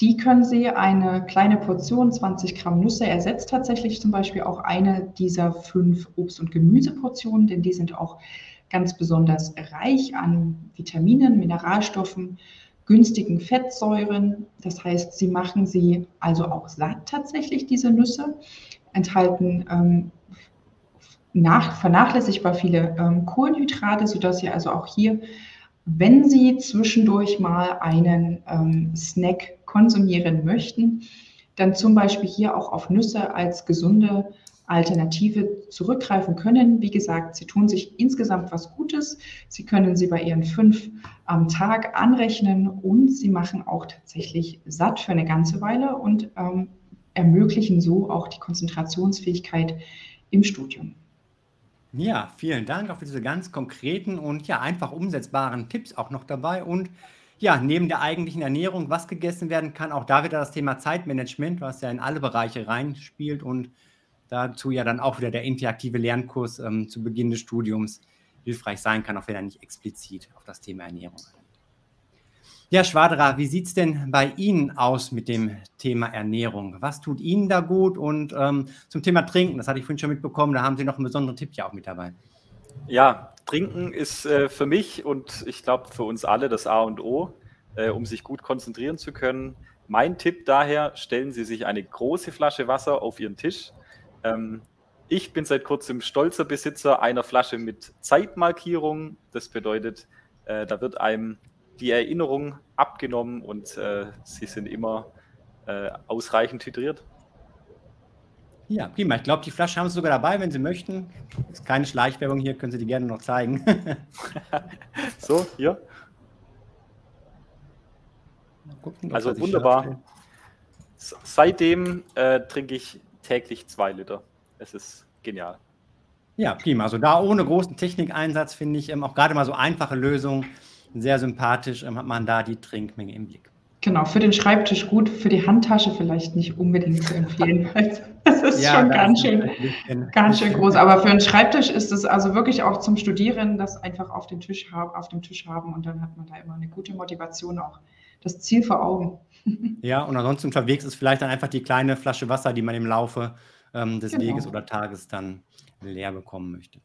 Die können Sie eine kleine Portion, 20 Gramm Nüsse, ersetzt tatsächlich zum Beispiel auch eine dieser fünf Obst- und Gemüseportionen, denn die sind auch ganz besonders reich an Vitaminen, Mineralstoffen, günstigen Fettsäuren. Das heißt, sie machen sie also auch satt tatsächlich, diese Nüsse, enthalten ähm, nach, vernachlässigbar viele ähm, Kohlenhydrate, sodass Sie also auch hier, wenn Sie zwischendurch mal einen ähm, Snack konsumieren möchten, dann zum Beispiel hier auch auf Nüsse als gesunde Alternative zurückgreifen können. Wie gesagt, sie tun sich insgesamt was Gutes. Sie können sie bei ihren fünf am Tag anrechnen und sie machen auch tatsächlich satt für eine ganze Weile und ähm, ermöglichen so auch die Konzentrationsfähigkeit im Studium. Ja, vielen Dank auch für diese ganz konkreten und ja einfach umsetzbaren Tipps auch noch dabei. Und ja, neben der eigentlichen Ernährung, was gegessen werden kann, auch da wieder das Thema Zeitmanagement, was ja in alle Bereiche reinspielt und dazu ja dann auch wieder der interaktive Lernkurs ähm, zu Beginn des Studiums hilfreich sein kann, auch wenn er nicht explizit auf das Thema Ernährung ja, Schwadra, wie sieht es denn bei Ihnen aus mit dem Thema Ernährung? Was tut Ihnen da gut? Und ähm, zum Thema Trinken, das hatte ich vorhin schon mitbekommen, da haben Sie noch einen besonderen Tipp ja auch mit dabei. Ja, Trinken ist äh, für mich und ich glaube für uns alle das A und O, äh, um sich gut konzentrieren zu können. Mein Tipp daher, stellen Sie sich eine große Flasche Wasser auf Ihren Tisch. Ähm, ich bin seit kurzem stolzer Besitzer einer Flasche mit Zeitmarkierung. Das bedeutet, äh, da wird einem die Erinnerung abgenommen und äh, sie sind immer äh, ausreichend hydriert. Ja, prima. Ich glaube, die Flasche haben Sie sogar dabei, wenn Sie möchten. Ist keine Schleichwerbung hier, können Sie die gerne noch zeigen. so, hier. Gucken, also wunderbar. Seitdem äh, trinke ich täglich zwei Liter. Es ist genial. Ja, prima. Also da ohne großen Technikeinsatz finde ich ähm, auch gerade mal so einfache Lösungen sehr sympathisch, ähm, hat man da die Trinkmenge im Blick. Genau, für den Schreibtisch gut, für die Handtasche vielleicht nicht unbedingt zu empfehlen. Das ist ja, schon ganz schön, ganz schön groß. Aber für einen Schreibtisch ist es also wirklich auch zum Studieren, das einfach auf, den Tisch haben, auf dem Tisch haben und dann hat man da immer eine gute Motivation, auch das Ziel vor Augen. Ja, und ansonsten unterwegs ist vielleicht dann einfach die kleine Flasche Wasser, die man im Laufe ähm, des genau. Weges oder Tages dann leer bekommen möchte.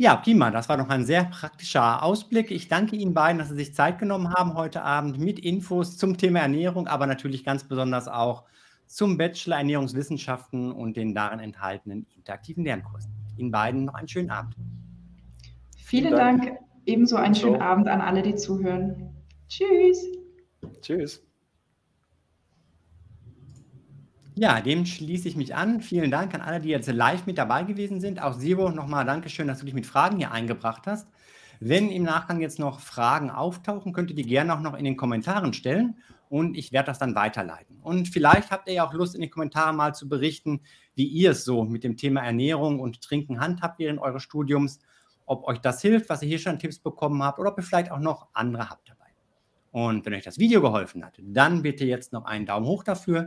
Ja, prima. Das war noch ein sehr praktischer Ausblick. Ich danke Ihnen beiden, dass Sie sich Zeit genommen haben heute Abend mit Infos zum Thema Ernährung, aber natürlich ganz besonders auch zum Bachelor Ernährungswissenschaften und den darin enthaltenen interaktiven Lernkursen. Ihnen beiden noch einen schönen Abend. Vielen Dank. Dank. Ebenso einen schönen so. Abend an alle, die zuhören. Tschüss. Tschüss. Ja, dem schließe ich mich an. Vielen Dank an alle, die jetzt live mit dabei gewesen sind. Auch Sivo, nochmal Dankeschön, dass du dich mit Fragen hier eingebracht hast. Wenn im Nachgang jetzt noch Fragen auftauchen, könnt ihr die gerne auch noch in den Kommentaren stellen und ich werde das dann weiterleiten. Und vielleicht habt ihr ja auch Lust, in den Kommentaren mal zu berichten, wie ihr es so mit dem Thema Ernährung und Trinken handhabt während eures Studiums, ob euch das hilft, was ihr hier schon Tipps bekommen habt oder ob ihr vielleicht auch noch andere habt dabei. Und wenn euch das Video geholfen hat, dann bitte jetzt noch einen Daumen hoch dafür.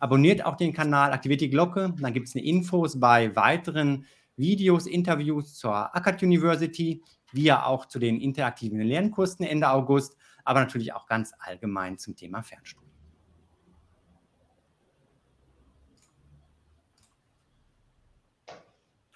Abonniert auch den Kanal, aktiviert die Glocke, dann gibt es Infos bei weiteren Videos, Interviews zur Akkad University, wie ja auch zu den interaktiven Lernkursen Ende August, aber natürlich auch ganz allgemein zum Thema Fernstudium.